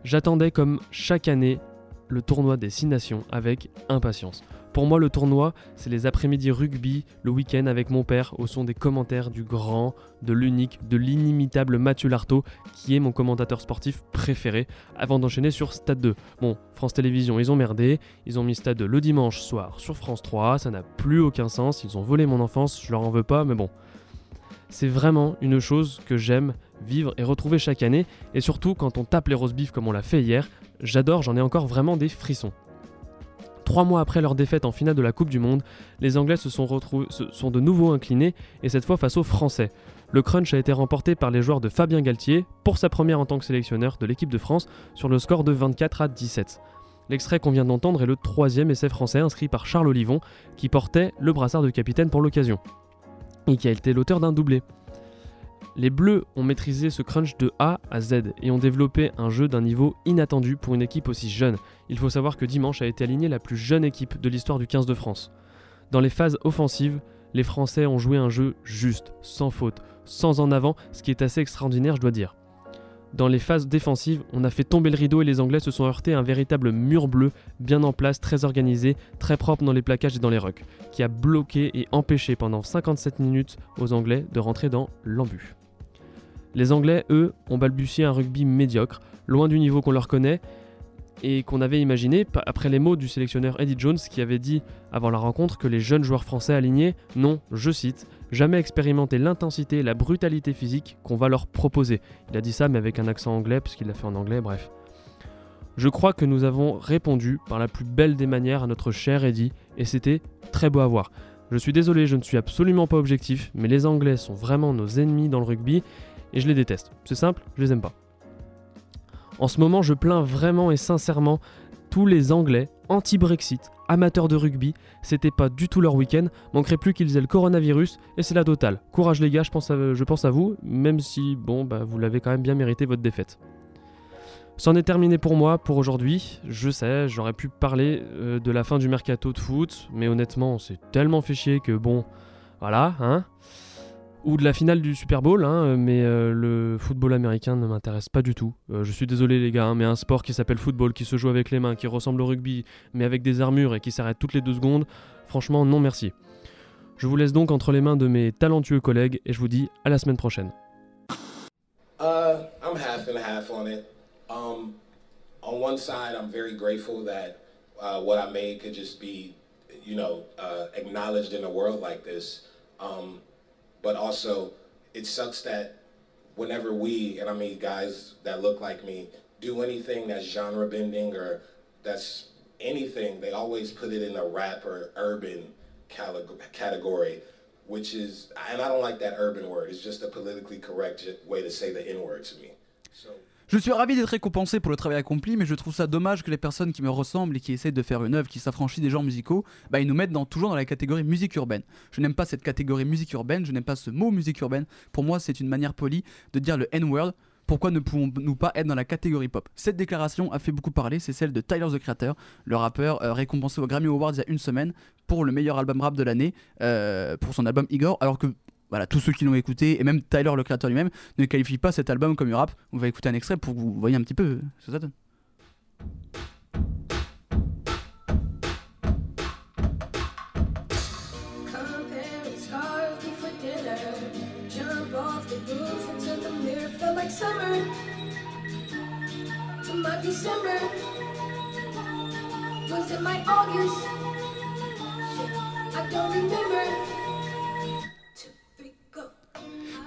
J'attendais comme chaque année le tournoi des Six Nations avec impatience. Pour moi, le tournoi, c'est les après-midi rugby, le week-end avec mon père, au son des commentaires du grand, de l'unique, de l'inimitable Mathieu Lartaud, qui est mon commentateur sportif préféré, avant d'enchaîner sur Stade 2. Bon, France Télévisions, ils ont merdé, ils ont mis Stade 2 le dimanche soir sur France 3, ça n'a plus aucun sens, ils ont volé mon enfance, je leur en veux pas, mais bon. C'est vraiment une chose que j'aime vivre et retrouver chaque année, et surtout quand on tape les roast beef comme on l'a fait hier, j'adore, j'en ai encore vraiment des frissons. Trois mois après leur défaite en finale de la Coupe du Monde, les Anglais se sont, de nouveau inclinés, et cette fois face aux Français. Le crunch a été remporté par les joueurs de Fabien Galtier pour sa première en tant que sélectionneur de l'équipe de France sur le score de 24 à 17. L'extrait qu'on vient d'entendre est le troisième essai français inscrit par Charles Olivon, qui portait le brassard de capitaine pour l'occasion, et qui a été l'auteur d'un doublé. Les Bleus ont maîtrisé ce crunch de A à Z et ont développé un jeu d'un niveau inattendu pour une équipe aussi jeune. Il faut savoir que dimanche a été alignée la plus jeune équipe de l'histoire du 15 de France. Dans les phases offensives, les Français ont joué un jeu juste, sans faute, sans en avant, ce qui est assez extraordinaire, je dois dire. Dans les phases défensives, on a fait tomber le rideau et les Anglais se sont heurtés à un véritable mur bleu, bien en place, très organisé, très propre dans les plaquages et dans les rucks, qui a bloqué et empêché pendant 57 minutes aux Anglais de rentrer dans l'embut. Les Anglais, eux, ont balbutié un rugby médiocre, loin du niveau qu'on leur connaît et qu'on avait imaginé après les mots du sélectionneur Eddie Jones qui avait dit avant la rencontre que les jeunes joueurs français alignés n'ont, je cite, jamais expérimenté l'intensité et la brutalité physique qu'on va leur proposer. Il a dit ça mais avec un accent anglais parce qu'il l'a fait en anglais, bref. Je crois que nous avons répondu par la plus belle des manières à notre cher Eddie et c'était très beau à voir. Je suis désolé, je ne suis absolument pas objectif, mais les Anglais sont vraiment nos ennemis dans le rugby et je les déteste. C'est simple, je les aime pas. En ce moment, je plains vraiment et sincèrement tous les Anglais anti-Brexit, amateurs de rugby, c'était pas du tout leur week-end, manquerait plus qu'ils aient le coronavirus et c'est la totale. Courage les gars, je pense à, vous, même si, bon, bah, vous l'avez quand même bien mérité votre défaite. C'en est terminé pour moi pour aujourd'hui. Je sais, j'aurais pu parler euh, de la fin du mercato de foot, mais honnêtement, c'est tellement fait chier que bon, voilà, hein ou de la finale du Super Bowl, hein, mais euh, le football américain ne m'intéresse pas du tout. Euh, je suis désolé les gars, hein, mais un sport qui s'appelle football, qui se joue avec les mains, qui ressemble au rugby, mais avec des armures et qui s'arrête toutes les deux secondes, franchement non merci. Je vous laisse donc entre les mains de mes talentueux collègues et je vous dis à la semaine prochaine. Uh, I'm half and half on it. Um, on one side, I'm very grateful that uh, what I made could just be, you know, uh, acknowledged in a world. Um, but also it sucks that whenever we and I mean guys that look like me do anything that's genre bending or that's anything, they always put it in a rap or urban category, which is and I don't like that urban word. It's just a politically correct way to say the N word to me. So Je suis ravi d'être récompensé pour le travail accompli, mais je trouve ça dommage que les personnes qui me ressemblent et qui essaient de faire une œuvre qui s'affranchit des genres musicaux, bah, ils nous mettent toujours dans la catégorie musique urbaine. Je n'aime pas cette catégorie musique urbaine, je n'aime pas ce mot musique urbaine. Pour moi, c'est une manière polie de dire le N-word. Pourquoi ne pouvons-nous pas être dans la catégorie pop? Cette déclaration a fait beaucoup parler, c'est celle de Tyler the Creator, le rappeur euh, récompensé au Grammy Awards il y a une semaine pour le meilleur album rap de l'année, euh, pour son album Igor, alors que voilà, tous ceux qui l'ont écouté, et même Tyler, le créateur lui-même, ne qualifie pas cet album comme du rap. On va écouter un extrait pour que vous voyez un petit peu ce que ça donne.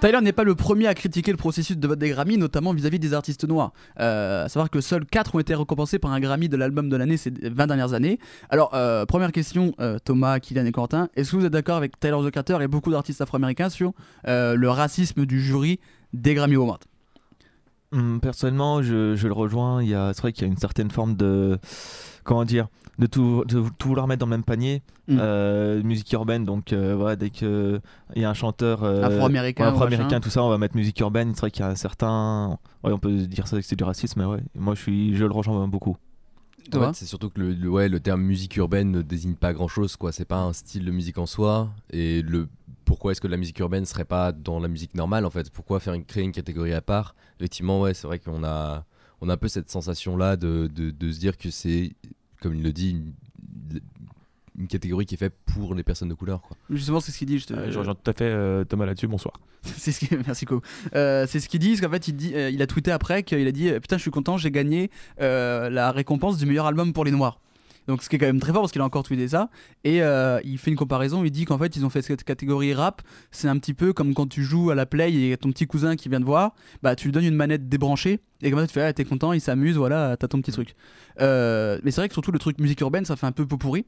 Tyler n'est pas le premier à critiquer le processus de vote des Grammy, notamment vis-à-vis des artistes noirs. Euh, à savoir que seuls 4 ont été récompensés par un Grammy de l'album de l'année ces 20 dernières années. Alors, euh, première question, euh, Thomas, Kylian et Quentin, est-ce que vous êtes d'accord avec Tyler the et beaucoup d'artistes afro-américains sur le racisme du jury des Grammy Awards? Hum, Personnellement, je, je, le rejoins. C'est vrai qu'il y a une certaine forme de. Comment dire de tout, de tout vouloir mettre dans le même panier. Mm. Euh, musique urbaine, donc euh, voilà, dès qu'il y a un chanteur euh, afro-américain, tout ça, on va mettre musique urbaine. C'est vrai qu'il y a certains. Ouais, on peut dire ça que c'est du racisme, mais ouais, moi je, suis, je le rejoins beaucoup. En c'est surtout que le, ouais, le terme musique urbaine ne désigne pas grand chose, quoi. C'est pas un style de musique en soi. Et le pourquoi est-ce que la musique urbaine serait pas dans la musique normale, en fait? Pourquoi faire une, créer une catégorie à part? Effectivement, ouais, c'est vrai qu'on a on a un peu cette sensation-là de, de, de se dire que c'est, comme il le dit, une, une catégorie qui est faite pour les personnes de couleur. Quoi. Justement, c'est ce qu'il dit. Je, te- Euh, je rejoins tout à fait euh, Thomas là-dessus, bonsoir. c'est ce merci Co. Euh, c'est ce qu'il dit, parce qu'en fait, il, dit, euh, il a tweeté après qu'il a dit Putain, je suis content, j'ai gagné euh, la récompense du meilleur album pour les Noirs. Donc, ce qui est quand même très fort parce qu'il a encore tweeté ça. Et euh, il fait une comparaison. Il dit qu'en fait, ils ont fait cette catégorie rap. C'est un petit peu comme quand tu joues à la play et ton petit cousin qui vient te voir. Bah, tu lui donnes une manette débranchée. Et comme ça, tu fais Ah, t'es content, il s'amuse, voilà, t'as ton petit truc. Euh, mais c'est vrai que surtout le truc musique urbaine, ça fait un peu pot pourri.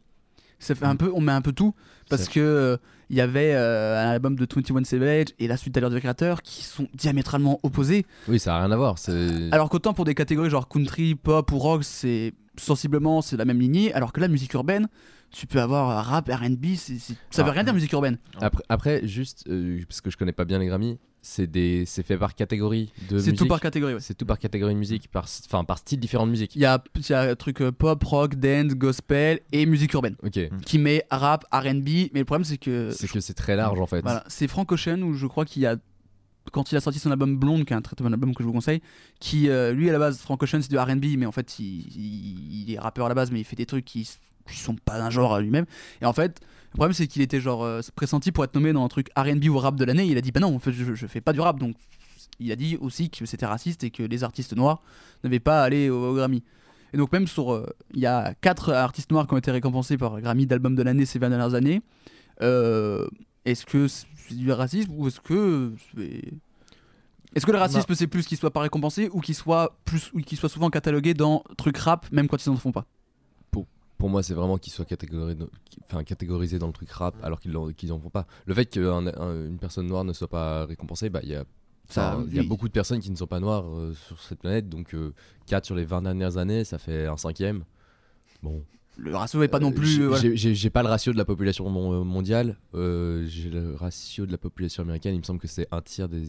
Ça fait un peu, on met un peu tout parce que euh, il y avait euh, un album de 21 Savage et la suite à l'heure du créateur qui sont diamétralement opposés. Oui, ça a rien à voir. Alors qu'autant pour des catégories genre country, pop ou rock, c'est sensiblement c'est la même lignée, alors que la musique urbaine, tu peux avoir euh, rap, R&B, ça veut Ah. rien dire musique urbaine. Après, après juste, euh, parce que je connais pas bien les Grammy, c'est, des, c'est fait par catégorie de C'est tout par catégorie, ouais. C'est tout par catégorie de musique, par, enfin, par style différent de musique. Il y a, il y a un truc euh, pop, rock, dance, gospel et musique urbaine. Qui met rap, R&B, mais le problème c'est que C'est que c'est très large en fait. Voilà, c'est Frank Ocean où je crois qu'il y a quand il a sorti son album Blonde, qui est un très très bon album que je vous conseille, qui euh, lui à la base Frank Ocean c'est du R&B, mais en fait il, il- il est rappeur à la base, mais il fait des trucs qui, qui sont pas d'un genre à lui-même. Et en fait le problème c'est qu'il était genre euh, pressenti pour être nommé dans un truc R&B ou rap de l'année. Il a dit bah non, en fait je, je fais pas du rap, donc il a dit aussi que c'était raciste et que les artistes noirs n'avaient pas à aller au, au Grammy. Et donc même sur, euh, il y a quatre artistes noirs qui ont été récompensés par Grammy d'album de l'année ces 20 dernières années. Euh, est-ce que c'est du racisme ou est-ce que c'est- est-ce que le racisme c'est plus qu'il soit pas récompensé ou qu'il soit plus ou qu'il soit souvent catalogué dans truc rap même quand ils en font pas? Pour, moi, c'est vraiment qu'ils soient catégorisés, enfin, catégorisés dans le truc rap alors qu'ils l'en- qu'ils en font pas. Le fait qu'une personne noire ne soit pas récompensée, bah, il y a. Ça, enfin, il y a oui. beaucoup de personnes qui ne sont pas noires euh, sur cette planète, donc 4 sur les 20 dernières années, ça fait un cinquième. Bon. Le ratio est pas non Euh, plus, j'ai- euh, voilà. j'ai- pas le ratio de la population mon- mondiale, euh, j'ai le ratio de la population américaine, il me semble que c'est un tiers des.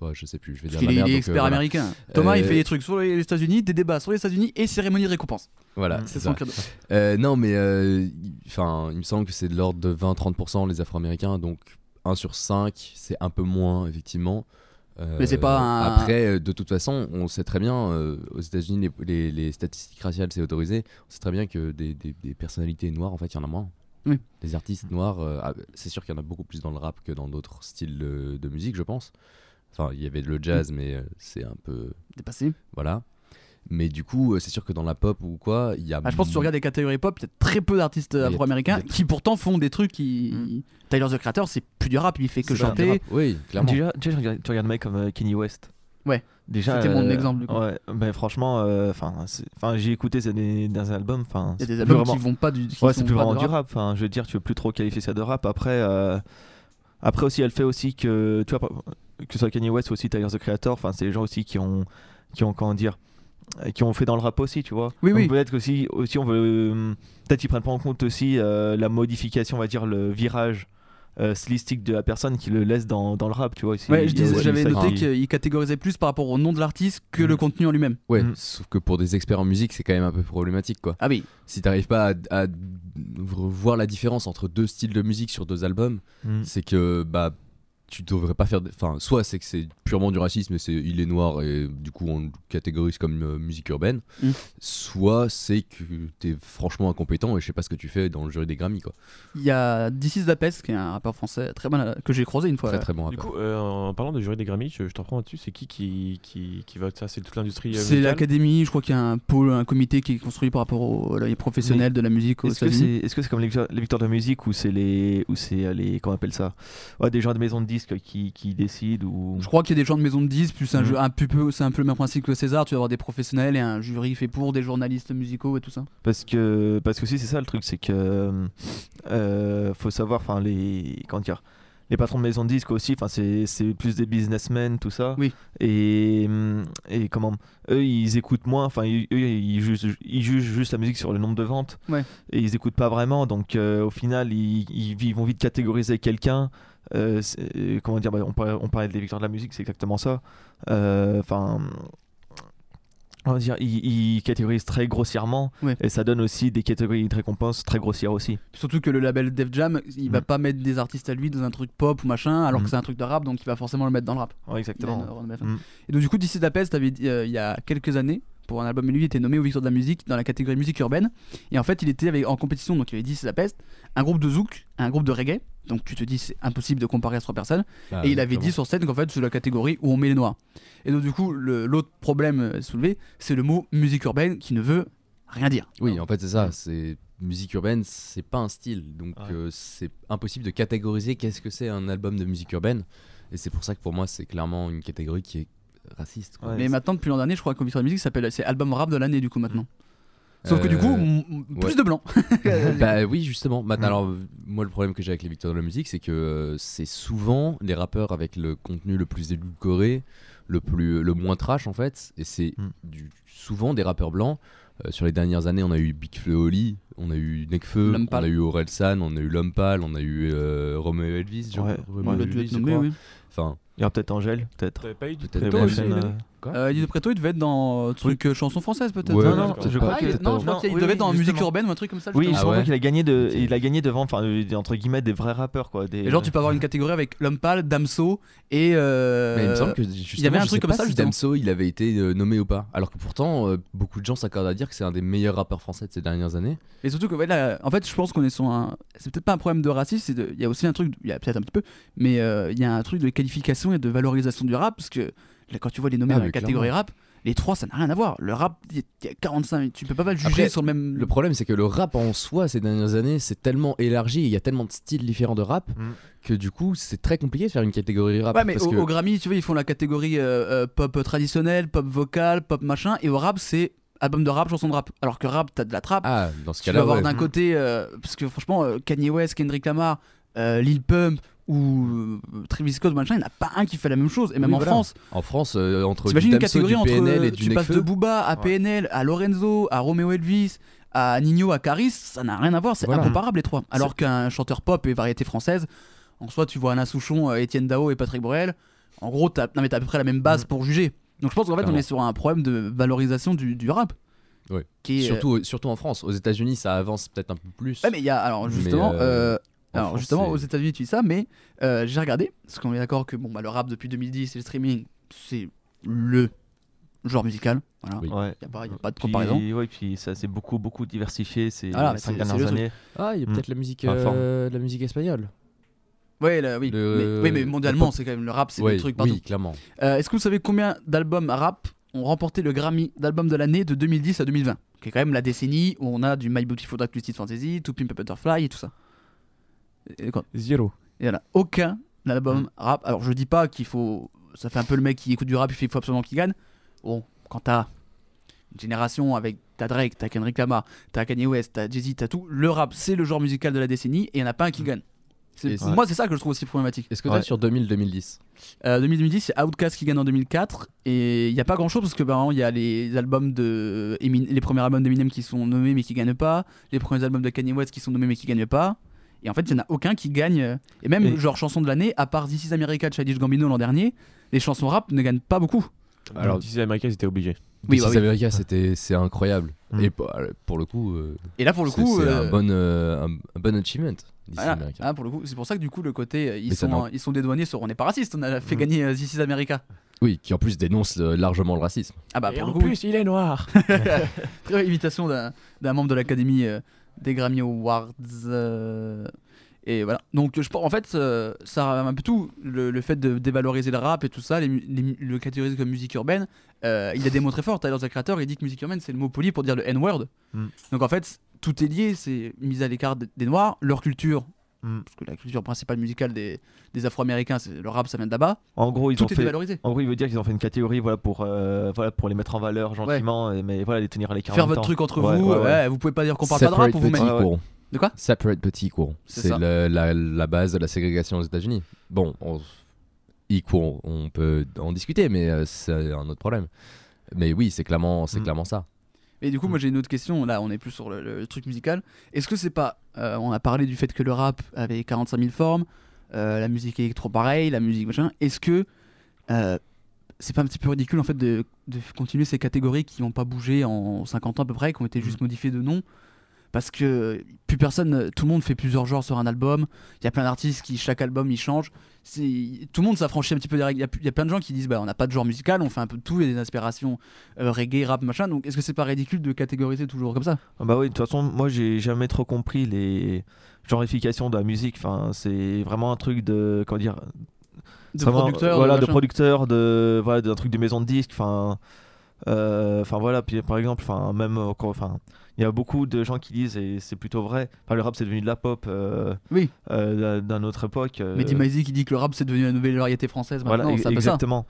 Ouais, je sais plus, je vais Parce dire la est, il est merde, donc, euh, expert voilà. américain. Thomas il Euh, fait des trucs sur les États-Unis, des débats sur les États-Unis et cérémonie de récompense. Voilà, c'est son. Euh, non, mais il- enfin, il me semble que c'est de l'ordre de 20-30% les Afro-Américains, donc 1 sur 5, c'est un peu moins, effectivement. Mais c'est pas un- Après, de toute façon, on sait très bien, euh, aux États-Unis, les, les- les statistiques raciales, c'est autorisé. On sait très bien que des, des- des personnalités noires, en fait, il y en a moins. Oui. Des artistes noirs, euh, ah, c'est sûr qu'il y en a beaucoup plus dans le rap que dans d'autres styles de, de musique, je pense. Enfin, il y avait le jazz, mais euh, c'est un peu. Dépassé. Voilà. Mais du coup, euh, c'est sûr que dans la pop ou quoi, il y a. Ah, je pense que tu regardes des catégories pop, il y a très peu d'artistes a- afro-américains qui pourtant font des trucs qui. Tyler the Creator, c'est plus du rap, il fait que chanter. Oui, clairement. Déjà, déjà, tu regardes- tu regardes un mec comme euh, Kanye West. Ouais. Déjà, C'était mon euh, exemple, du coup. Ouais, mais franchement, euh, enfin, c'est- enfin, j'ai écouté ces des, des albums. Enfin, Il y a c'est des albums qui vraiment- vont pas du- qui Ouais, sont c'est plus vraiment de du rap. rap. Enfin, je veux dire, tu peux plus trop qualifier ça de rap. Après, euh, après aussi, elle fait aussi que, tu vois, que ce soit Kanye West ou aussi Tyler the Creator. Enfin, c'est des gens aussi qui ont, qui ont comment dire, qui ont fait dans le rap aussi, tu vois. Oui, Donc oui. Peut-être qu'aussi, aussi, on veut, peut-être qu'ils prennent pas en compte aussi euh, la modification, on va dire, le virage. euh, stylistique de la personne qui le laisse dans, dans le rap tu vois aussi. Ouais, aussi j'avais noté qui- qu'il catégorisait plus par rapport au nom de l'artiste que le contenu en lui-même. Ouais, sauf que pour des experts en musique, c'est quand même un peu problématique quoi. Ah oui. Si t'arrives pas à, à voir la différence entre deux styles de musique sur deux albums, Mm. c'est que bah tu devrais pas faire. de- Enfin, soit c'est que c'est purement du racisme et c'est il est noir et du coup on le catégorise comme euh, musique urbaine, Mm. soit c'est que t'es franchement incompétent et je sais pas ce que tu fais dans le jury des Grammy quoi. Il y a This is Dapes, qui est un rappeur français très bon, que j'ai croisé une fois. Très, très bon Du coup, euh, en parlant de jury des Grammy, je, je t'en prends là-dessus, c'est qui qui, qui qui vote ça? C'est toute l'industrie euh, C'est l'académie, je crois qu'il y a un pôle, un comité qui est construit par rapport aux les professionnels de la musique Est-ce que c'est comme les, victoires- les victoires de musique ou c'est les ou c'est euh, les comment on appelle ça? Ouais, des gens de maison de disques qui, qui décident ou Je crois qu'il y a des gens de maison de 10, plus un Mhm. jeu, un peu, c'est un peu le même principe que César, tu vas avoir des professionnels et un jury fait pour, des journalistes musicaux et tout ça. parce que parce que aussi c'est ça le truc c'est que euh, faut savoir enfin les comment dire les patrons de maison de disques aussi enfin c'est c'est plus des businessmen tout ça oui et hum, et comment eux ils écoutent moins enfin ils- eux ils jugent ils jugent juste la musique sur le nombre de ventes Ouais. et ils écoutent pas vraiment donc euh, au final ils, ils, ils vont vite catégoriser quelqu'un euh, euh, comment dire bah, on, parlait, on parlait des victoires de la musique c'est exactement ça Euh, enfin on va dire ils, ils catégorisent très grossièrement Ouais. et ça donne aussi des catégories de récompenses très grossières aussi Surtout que le label Def Jam, il va Mhm. pas mettre des artistes à lui dans un truc pop ou machin, alors que Mhm. c'est un truc de rap, donc il va forcément le mettre dans le rap. Ouais, exactement. Une- Mhm. Et donc du coup, d'ici d'Apes, t'avais dit il y a quelques années pour un album, lui il était nommé aux Victoires de la musique dans la catégorie musique urbaine. Et en fait, il était avec, en compétition, donc il avait dit c'est la peste, un groupe de zouk, un groupe de reggae. Donc tu te dis c'est impossible de comparer à ces trois personnes. Bah et il avait dit sur scène qu'en fait c'est la catégorie où on met les noirs. Et donc du coup, l'autre problème soulevé, c'est le mot musique urbaine qui ne veut rien dire. Oui, en fait, c'est ça. C'est musique urbaine, c'est pas un style, donc euh, c'est impossible de catégoriser qu'est-ce que c'est un album de musique urbaine. Et c'est pour ça que pour moi, c'est clairement une catégorie qui est raciste. quoi. Mais maintenant, depuis l'an dernier, je crois qu'au Victoire de la musique, s'appelle c'est album rap de l'année du coup maintenant. Sauf que du Euh, coup, plus ouais. de blanc. bah oui, justement. Maintenant, Mm. alors, moi, le problème que j'ai avec les victoires de la musique, c'est que euh, c'est souvent les rappeurs avec le contenu le plus édulcoré, le, plus, le moins trash en fait. Et c'est du- souvent des rappeurs blancs. Euh, sur les dernières années, on a eu Big Flo Oli, on a eu Nekfeu, on a eu Aurel San, on a eu Lompal, on a eu euh, Romeo Elvis. je- Ouais, Romeo ouais. Elvis, je nommé, crois. oui. Enfin, Il y a peut-être Angèle, peut-être. T'avais pas eu du Peut-être Très pas eu, prochaine, il euh, Euh, de Preto, il devait être dans euh, truc euh, chanson française peut-être. Ouais, non, non, je crois qu'il il- était non, pas- je crois non, qu'il oui, devait oui, être dans musique justement. urbaine ou un truc comme ça. Oui, justement. je Ah crois ouais qu'il a gagné de, il a gagné devant, enfin, euh, entre guillemets, des vrais rappeurs quoi. Des... Et genre, tu peux avoir une catégorie avec L'Homme Pâle, Damso et. euh, Mais il me semble que il y justement, avait un je truc sais comme pas ça si justement. Damso il avait été euh, nommé ou pas. Alors que pourtant, euh, beaucoup de gens s'accordent à dire que c'est un des meilleurs rappeurs français de ces dernières années. Et surtout que, ouais, là, en fait, je pense qu'on est sur un. C'est peut-être pas un problème de racisme, c'est de- il y a aussi un truc, il y a peut-être un petit peu, mais euh, il y a un truc de qualification et de valorisation du rap, parce que quand tu vois les nommés Ah, dans la catégorie clairement. rap, les trois, ça n'a rien à voir. Le rap, il y a- il y a 45, tu peux pas le juger Après, sur le même. Le problème, c'est que le rap en soi, ces dernières années, c'est tellement élargi, il y a tellement de styles différents de rap, que du coup, c'est très compliqué de faire une catégorie rap. Ouais, mais parce au, que- au Grammy, tu vois, ils font la catégorie euh, euh, pop traditionnelle, pop vocal, pop machin, et au rap, c'est album de rap, chanson de rap. Alors que rap, t'as de la trappe. Ah, dans ce tu vas cas-là, avoir ouais. d'un côté, euh, parce que franchement, euh, Kanye West, Kendrick Lamar, euh, Lil Pump ou euh, Travis Scott, machin, il n'y en a pas un qui fait la même chose. Et même Oui, en voilà. France, En France, euh, entre T'imagines une catégorie entre PNL et euh, du tu passes de Booba à PNL, à Lorenzo, à Romeo Elvis, à Nino, à Caris, ça n'a rien à voir, c'est Voilà. incomparable les trois. Alors qu'un chanteur pop et variété française, en soi tu vois Alain Souchon, Étienne Dao et Patrick Borel, en gros t'as non, mais t'as à peu près la même base pour juger. Donc je pense qu'en fait on est sur un problème de valorisation du, du rap. Ouais. Qui est, surtout, surtout en France. Aux États-Unis, ça avance peut-être un peu plus. Ouais, mais il y a alors Mais, justement, euh, euh, en alors France, justement aux États-Unis tu dis ça, mais euh, j'ai regardé parce qu'on est d'accord que bon bah le rap depuis 2010 et le streaming c'est le genre musical. Voilà. Il Ouais. y a pas, y a pas de Puis, comparaison. ouais, puis ça s'est beaucoup, beaucoup diversifié ces Voilà, mais cinq dernières années. Ah, il y a Mm. peut-être la musique, euh, la musique espagnole. Ouais, là, oui. Le- Mais, oui, mais le mondialement, c'est quand même le rap, c'est Ouais, le truc partout. oui, clairement. Euh, Est-ce que vous savez combien d'albums rap ont remporté le Grammy d'album de l'année de 2010 à 2020 Qui est quand même la décennie où on a du My Beautiful Dark Twisted Fantasy, To Pimp a Butterfly et tout ça. Et quoi Zéro. Et voilà, aucun album rap. Alors je dis pas qu'il faut. Ça fait un peu le mec qui écoute du rap, il fait il faut absolument qu'il gagne. Bon, quand t'as une génération avec t'as Drake, t'as Kendrick Lamar, t'as Kanye West, t'as Jay-Z, t'as tout. Le rap, c'est le genre musical de la décennie et il n'y en a pas un qui gagne. Pour c'est- Moi, c'est ça que je trouve aussi problématique. Est-ce que toi, sur 2000-2010 Euh, 2010, c'est Outkast qui gagne en 2004 et il n'y a pas grand chose parce que bah, il y a les albums de Emin- les premiers albums d'Eminem qui sont nommés mais qui gagnent pas, les premiers albums de Kanye West qui sont nommés mais qui gagnent pas. Et en fait, il n'y en a aucun qui gagne. Et même Et- genre chanson de l'année, à part This is America de Childish Gambino l'an dernier, les chansons rap ne gagnent pas beaucoup. Alors, d'ici America, ils étaient obligés. Oui, This bah is oui. America, c'était c'est incroyable. Mm. Et pour, pour le coup. euh, Et là, pour le coup, c'est euh, un bon euh, un, un bon achievement. This is Voilà. America. Ah, pour le coup, c'est pour ça que du coup le côté euh, ils Mais sont n'en- ils sont dédouanés sur on n'est pas raciste, on a fait Mm. gagner euh, This is America. Oui, qui en plus dénonce euh, largement le racisme. Ah bah Et pour en le coup. plus, il est noir. Très imitation d'un d'un membre de l'académie euh, des Grammy Awards. euh, et voilà. Donc je pense en fait euh, ça un peu tout le, le fait de dévaloriser le rap et tout ça, les, le catégoriser comme musique urbaine. euh, il a démontré fort. Tyler the Creator, il dit que musique urbaine c'est le mot poli pour dire le N-word. Mm. Donc en fait tout est lié, c'est mise à l'écart des noirs, leur culture. Mm. Parce que la culture principale musicale des, des Afro-Américains, c'est le rap, ça vient de là-bas. En gros, ils Tout ont est fait. dévalorisé. En gros, il veut dire qu'ils ont fait une catégorie, voilà, pour, euh, voilà, pour les mettre en valeur gentiment, et- mais voilà, les tenir à l'écart. Faire votre temps. truc entre Ouais, vous, ouais, ouais. ouais, vous pouvez pas dire qu'on parle pas de rap Separate pour vous-même. petit courant. De quoi Separate petit courant. C'est la, la base de la ségrégation aux États-Unis. Bon, on, equal, on peut en discuter, mais euh, c'est un autre problème. Mais oui, c'est clairement, c'est Mm. clairement ça. Et du coup, moi j'ai une autre question. Là, on est plus sur le, le truc musical. Est-ce que c'est pas. euh, on a parlé du fait que le rap avait 45 000 formes, euh, la musique électro pareil, la musique machin. Est-ce que. euh, c'est pas un petit peu ridicule en fait de, de continuer ces catégories qui n'ont pas bougé en 50 ans à peu près, qui ont été juste modifiées de nom parce que plus personne, tout le monde fait plusieurs genres sur un album. Il y a plein d'artistes qui, chaque album, ils changent. Tout le monde s'affranchit un petit peu des règles. Il y a- il y, a plein de gens qui disent bah, on n'a pas de genre musical, on fait un peu de tout, il y a des inspirations euh, reggae, rap, machin. Donc est-ce que c'est pas ridicule de catégoriser toujours comme ça? Ah Bah oui, de toute façon, moi j'ai jamais trop compris les genrifications de la musique. Enfin, c'est vraiment un truc de comment dire De producteur, voilà, de, producteur, de voilà, d'un truc de maison de disques. Enfin, enfin voilà. Puis par exemple, enfin même euh, enfin, il y a beaucoup de gens qui disent et c'est plutôt vrai. Enfin, le rap c'est devenu de la pop. euh, Oui. euh, d'un autre époque. euh, Mehdi Maizi qui dit que le rap c'est devenu la nouvelle variété française Voilà, maintenant, peu ça. exactement.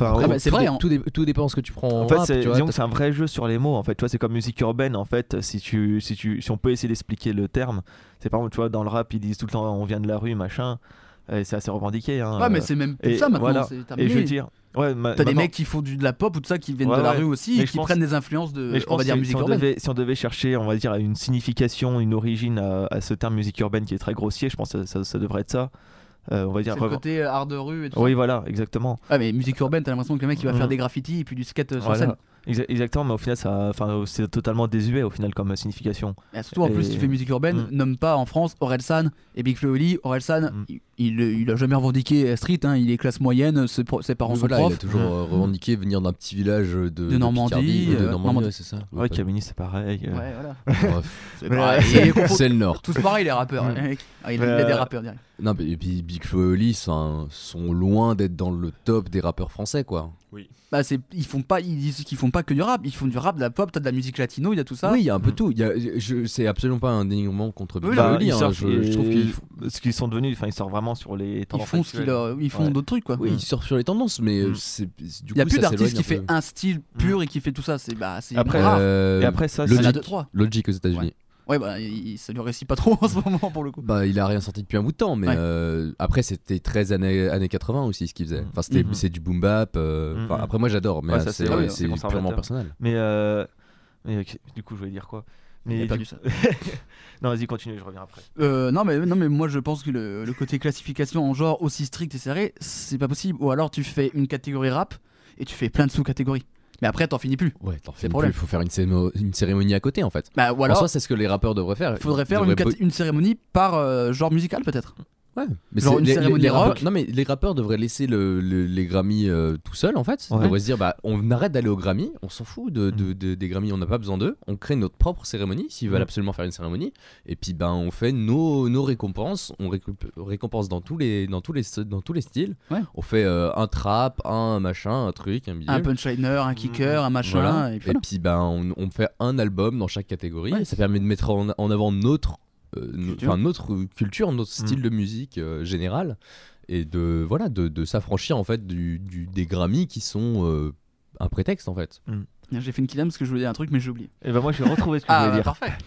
Enfin, bah, c'est tout vrai. dé- hein. tout, dé- tout dépend ce que tu prends en, En fait, c'est un vrai jeu sur les mots. En fait, tu vois, c'est comme musique urbaine. En fait, si tu, si tu, si on peut essayer d'expliquer le terme, c'est par exemple, tu vois, dans le rap, ils disent tout le temps, on vient de la rue, machin. Et c'est assez revendiqué. Hein, Ouais, mais euh, c'est même plus et ça maintenant, voilà. Et je veux dire, ouais, ma- T'as des mecs qui font du, de la pop ou tout ça qui viennent Ouais, de la ouais. rue aussi Mais et qui pense- prennent des influences de, mais je on va dire, que musique si on, urbaine. devait, si on devait chercher, on va dire, une signification, une origine à, à ce terme musique urbaine qui est très grossier, je pense que ça, ça- ça devrait être ça. Euh, on va dire. C'est le côté euh, art de rue et tout Oui, ça. voilà, exactement. Ah, mais musique urbaine, t'as l'impression que le mec il va Mhm. faire des graffitis et puis du skate euh, sur Voilà. scène. Exa- Exactement, mais au final, ça, enfin, c'est totalement désuet au final comme signification. Et surtout en plus, si tu fais musique urbaine, Mm. nomme pas en France Orelsan et Big Flo et Oli. Orelsan, il, il, il a jamais revendiqué Street, hein, il est classe moyenne, ses, ses parents Oui, sont voilà, il profs. a toujours euh, revendiqué venir d'un petit village de, de Normandie, Picardie, euh, de Normandie, Normandie. ouais, c'est ça. Ouais, Camini, c'est pareil. euh. Ouais, voilà. C'est pareil, euh, le Nord. Tous pareil, les rappeurs. Mm. Ah, il, Mais, il a des euh, rappeurs derrière. Non, mais et puis Big Flo et Oli sont, sont loin d'être dans le top des rappeurs français, quoi. Oui. Bah, c'est, ils font pas, ils disent qu'ils font pas que du rap, ils font du rap, de la pop, t'as de la musique latino, il y a tout ça. Oui, il y a un peu tout. Il y a, je, c'est absolument pas un dénigrement contre Oui, bah, ils hein. surfent, Je, je trouve qu'ils ce qu'ils sont devenus, enfin, ils sortent vraiment sur les Ils tendances font ce qu'ils actuelles. leur- ils font Ouais. d'autres trucs quoi. Oui, ils surfent sur les tendances, mais Mm. c'est, c'est- du Il y a coup, plus ça d'artiste qui fait un style pur et qui fait tout ça. C'est bah, c'est Après- rare. Euh, Et après, ça, trois. Logic aux États-Unis. Ouais, bah, il- ça lui réussit pas trop en ce moment pour le coup. Bah, il a rien sorti depuis un bout de temps, mais Ouais. euh, après, c'était 13 années, années 80 aussi ce qu'il faisait. Enfin, c'était, Mhm. c'est du boom bap. euh, enfin, Mhm. Après, moi, j'adore, mais Ouais, ça, c'est, ouais, purement personnel. Mais, euh, mais, du coup, je voulais dire quoi? Il a mais perdu du- ça. non, vas-y, continue, je reviens après. Euh, non, mais, non, mais moi je pense que le, le côté classification en genre aussi strict et serré, c'est pas possible. Ou alors tu fais une catégorie rap et tu fais plein de sous-catégories. Mais après, t'en finis plus. Ouais, t'en le plus. Il faut faire une, cérémo- une cérémonie à côté, en fait. Bah, ou en soi, c'est ce que les rappeurs devraient faire. Il faudrait faire une, devraient cat- une cérémonie par euh, genre musical peut-être. Ouais, mais Genre c'est- une les- les- cérémonie les rock. Non, mais les rappeurs devraient laisser le, le- les Grammy euh, tout seuls en fait. Ouais. Ils devraient se dire bah, on arrête d'aller aux Grammy, on s'en fout de, de- de- des Grammy, on n'a pas besoin d'eux. On crée notre propre cérémonie s'ils veulent Mm. absolument faire une cérémonie. Et puis ben, on fait nos, nos récompenses. On récup- récompense dans tous les, dans tous les, dans tous les styles. Ouais. On fait euh, un trap, un machin, un truc, un bidule. Un punchliner, un kicker, un machin. Voilà. Et puis ben, on, on fait un album dans chaque catégorie. Ouais. Et ça permet de mettre en, en avant notre, no- Culture. enfin, notre culture, notre style Mm. de musique euh, général. Et de, voilà, de, de s'affranchir en fait du, du- des Grammy qui sont euh, un prétexte en fait. J'ai fait une killam parce que je voulais dire un truc, mais j'ai oublié. Et ben moi, je vais retrouver ce que Ah, je voulais bah, dire. parfait.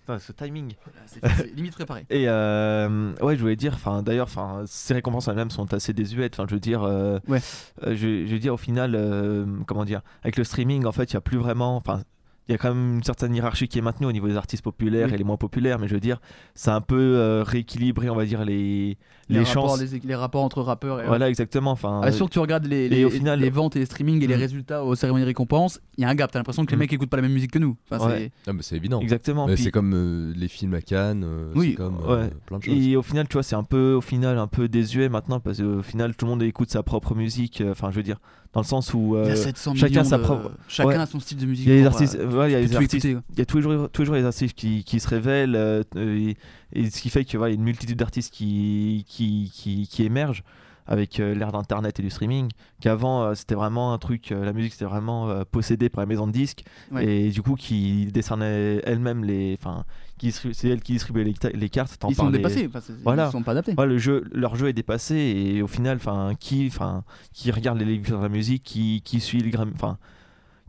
Putain, ce timing. C'est limite préparé. Et euh, ouais, je voulais dire, enfin d'ailleurs, enfin ces récompenses elles-mêmes sont assez désuètes. Enfin, je veux dire, euh, Ouais. euh, je, je veux dire au final, euh, comment dire, avec le streaming, en fait, il y a plus vraiment, enfin. Il y a quand même une certaine hiérarchie qui est maintenue au niveau des artistes populaires Oui. et les moins populaires, mais je veux dire, c'est un peu euh, rééquilibré, on va dire, les, les, Les, chances. rapports, les, les rapports entre rappeurs. Et, Voilà, exactement. Enfin, Ah, sûr que tu regardes les, et les, au final- les ventes et les streamings et les Mm. résultats aux cérémonies récompenses, il y a un gap. T'as l'impression que les Mm. mecs écoutent pas la même musique que nous. Enfin, Ouais. c'est- Ah, mais c'est évident. Exactement. Mais Puis- C'est comme euh, les films à Cannes, euh, Oui, c'est comme euh, Ouais. plein de choses. Et au final, tu vois, c'est un peu, au final, un peu désuet maintenant parce qu'au final, tout le monde écoute sa propre musique. euh, Enfin, je veux dire, dans le sens où euh, 700 chacun sa de- propre. chacun Ouais. a son style de musique Il y a propre, artistes. euh, ouais, il y a tu des peux tout artistes. écouter. Il y a tous les jours, tous les jours des artistes qui, qui se révèlent euh, euh, et, et ce qui fait que voilà, il y a une multitude d'artistes qui, qui, qui, qui émergent avec l'ère d'internet et du streaming qu'avant euh, c'était vraiment un truc euh, la musique c'était vraiment euh, possédé par les maisons de disques Ouais. et du coup qui décernaient elles-mêmes les enfin qui c'est elles qui distribuaient les, les cartes Ils sont dépassés, enfin, c'est- ils voilà sont pas adaptés. Ouais, le jeu leur jeu est dépassé et au final enfin qui enfin qui regarde les livres de la musique qui, qui suit les Grammy- enfin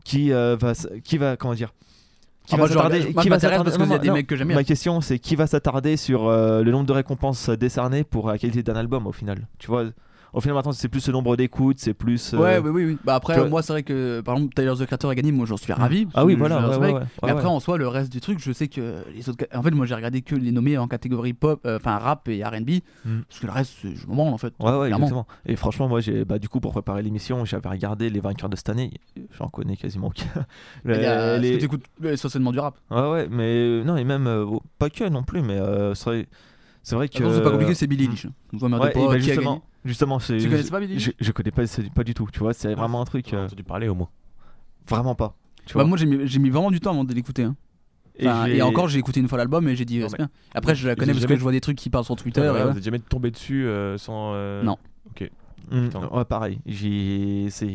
qui euh, va qui va comment dire qui Ah, va s'attarder parce que non, il y a des non. mecs que j'aime ma question c'est qui va s'attarder sur euh, le nombre de récompenses décernées pour la qualité d'un album au final tu vois? Au final, maintenant, c'est plus le nombre d'écoutes, c'est plus. euh, Ouais, oui, oui, oui. Bah après, moi, c'est vrai que par exemple, Tyler the Creator a gagné, moi j'en suis ravi. parce Ah oui, voilà, ouais, ouais, ouais. Mais après, en soi, le reste du truc, je sais que les autres. En fait, moi j'ai regardé que les nommés en catégorie pop, euh, enfin rap et RB, Mm. parce que le reste, je m'en branle en fait. Ouais, ouais, clairement. exactement. Et franchement, moi, j'ai, bah, du coup, pour préparer l'émission, j'avais regardé les vainqueurs de cette année. J'en connais quasiment aucun. Il y a- Les- que euh, essentiellement du rap Ouais, ouais, mais euh, non, et même euh, pas que non plus, mais euh, c'est vrai, c'est vrai que. C'est pas compliqué, c'est Billie Eilish. Ouais, bah, qui a justement, gagné justement, c'est. Tu connaissais pas Billie je, je connais pas, pas du tout, tu vois, c'est vraiment un truc. euh, entendu parler au moins. Vraiment pas. Tu Bah, vois. moi j'ai mis, j'ai mis vraiment du temps avant de l'écouter. hein. Et Enfin, Et, j'ai- encore, j'ai écouté une fois l'album et j'ai dit, c'est mais- bien. Après, je la connais parce jamais- que je vois des trucs qui parlent sur Twitter. Ouais, et. Vous êtes jamais tombé dessus euh, sans. euh, Non. Ok. Mm, ouais, pareil. J'ai, c'est,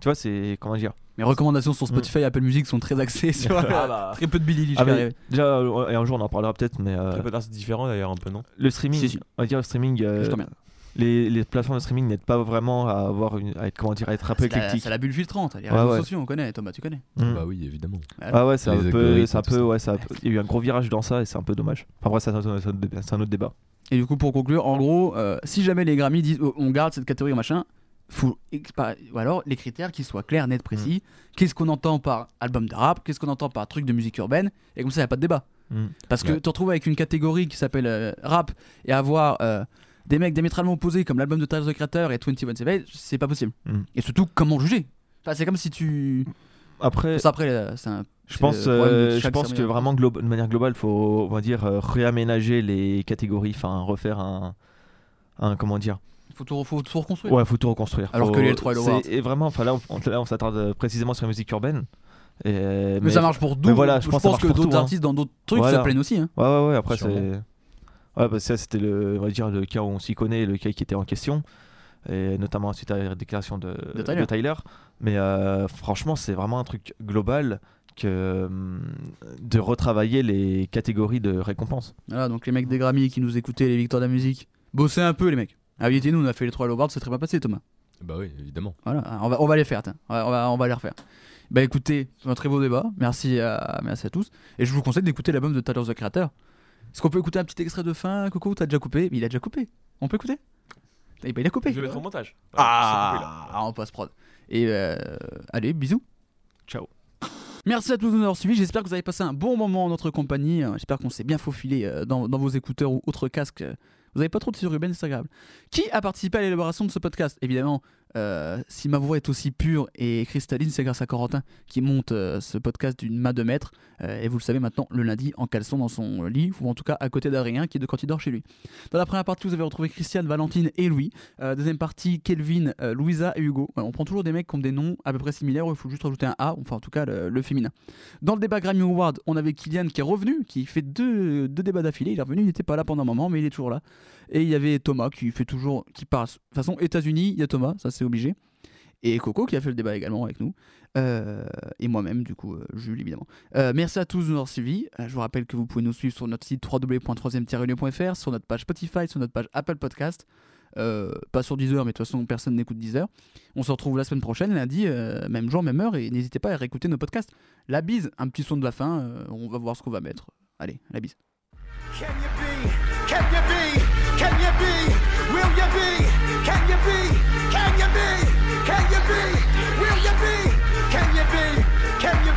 tu vois, c'est comment dire. Mes recommandations sur Spotify et Apple Music sont très axées sur Ah bah. très peu de Billie Eilish. Ah, déjà, euh, et un jour on en parlera peut-être, mais euh, Très peu d'artistes différents d'ailleurs, un peu, non? le streaming, Si, si. on va dire le streaming, euh, Je t'emmerde. Les, les plateformes de streaming n'aident pas vraiment à avoir une, à être comment dire, à être un peu C'est la, éclectique. c'est la bulle filtrante. Les Ouais, réseaux ouais. sociaux, on connaît. Thomas, tu connais. Mm. Bah oui, évidemment. Ah ouais, c'est un peu, c'est un peu, ça. ouais, ça a- il y a eu un gros virage dans ça et c'est un peu dommage. Enfin bref, c'est un, c'est un- c'est un autre débat. Et du coup, pour conclure, en gros, euh, si jamais les Grammy disent oh, on garde cette catégorie machin, faut ou alors les critères qui soient clairs, nets, précis. Qu'est-ce qu'on entend par album de rap? Qu'est-ce qu'on entend par truc de musique urbaine? Et comme ça, il n'y a pas de débat. Mm. Parce que Ouais. te retrouver avec une catégorie qui s'appelle euh, rap et avoir euh, des mecs diamétralement opposés comme l'album de Tyler the Creator et 21 Savage, c'est pas possible. Mm. Et surtout, comment juger? Enfin, C'est comme si tu. Après, Ça, après, c'est un. je pense, euh, je pense que vraiment de manière globale, faut, on va dire, euh, réaménager les catégories, enfin refaire un, un, comment dire? Faut tout, faut tout reconstruire. Ouais, faut tout reconstruire. Alors Faut- que les L3 et. Et vraiment, enfin là, on, là, on s'attarde euh, précisément sur la musique urbaine. Et, mais, Mais, ça marche pour mais d'autres. voilà, je, je pense, que ça pense d'autres hein. artistes dans d'autres trucs Voilà. se plaignent aussi. hein. Ouais, ouais, ouais. Après, c'est. Ouais, bah, ça, c'était le, on va dire, le cas où on s'y connaît, le cas qui était en question. Et notamment suite à la déclaration de, De Tyler. Mais euh, franchement, c'est vraiment un truc global que hum, de retravailler les catégories de récompenses. Voilà, donc les mecs des Grammy qui nous écoutaient, les victoires de la musique, bossez un peu les mecs. Ah oui, nous on a fait les trois Awards, c'est très bien passé Thomas. Bah oui, évidemment. Voilà, on va, on va les faire, tiens. on va, on va, on va les refaire. Bah écoutez, c'est un très beau débat, merci à, merci à tous. Et je vous conseille d'écouter l'album de Tyler the Creator. Est-ce qu'on peut écouter un petit extrait de fin, Coco T'as déjà coupé? Il a déjà coupé. On peut écouter? Eh ben, Il a coupé. Je vais mettre au montage. Ah, ah, on passe prod. Et euh, allez, bisous. Ciao. Merci à tous de nous avoir suivis. J'espère que vous avez passé un bon moment en notre compagnie. Euh, J'espère qu'on s'est bien faufilé euh, dans, dans vos écouteurs ou autres casques. Vous n'avez pas trop de sururbaine, c'est agréable. Qui a participé à l'élaboration de ce podcast? Évidemment, euh, si ma voix est aussi pure et cristalline, c'est grâce à Corentin qui monte euh, ce podcast d'une main de maître. Euh, et vous le savez maintenant, le lundi, en caleçon dans son lit, ou en tout cas à côté d'Adrien, qui est de quand il dort chez lui. Dans la première partie, vous avez retrouvé Christiane, Valentine et Louis. Deuxième partie, Kelvin, Louisa et Hugo. On prend toujours des mecs qui ont des noms à peu près similaires, il faut juste rajouter un A, enfin en tout cas le, le féminin. Dans le débat Grammy Award, on avait Kylian qui est revenu, qui fait deux, deux débats d'affilée. Il est revenu, il n'était pas là pendant un moment, mais il est toujours là. Et il y avait Thomas qui fait toujours, qui parle. De toute façon, États-Unis, il y a Thomas, ça c'est obligé. Et Coco qui a fait le débat également avec nous. Euh, et moi-même, du coup, euh, Jules, évidemment. Euh, merci à tous de nous avoir suivis. Je vous rappelle que vous pouvez nous suivre sur notre site www.3e-lieu.fr, sur notre page Spotify, sur notre page Apple Podcast. Pas sur Deezer, mais de toute façon, personne n'écoute Deezer. On se retrouve la semaine prochaine, lundi, même jour, même heure, et n'hésitez pas à réécouter nos podcasts. La bise, un petit son de la fin, on va voir ce qu'on va mettre. Allez, la bise. Can you be? Can you be? Can you be? Will you be? Can you be? Can you be? Can you be? Will you be? Can you be? Can you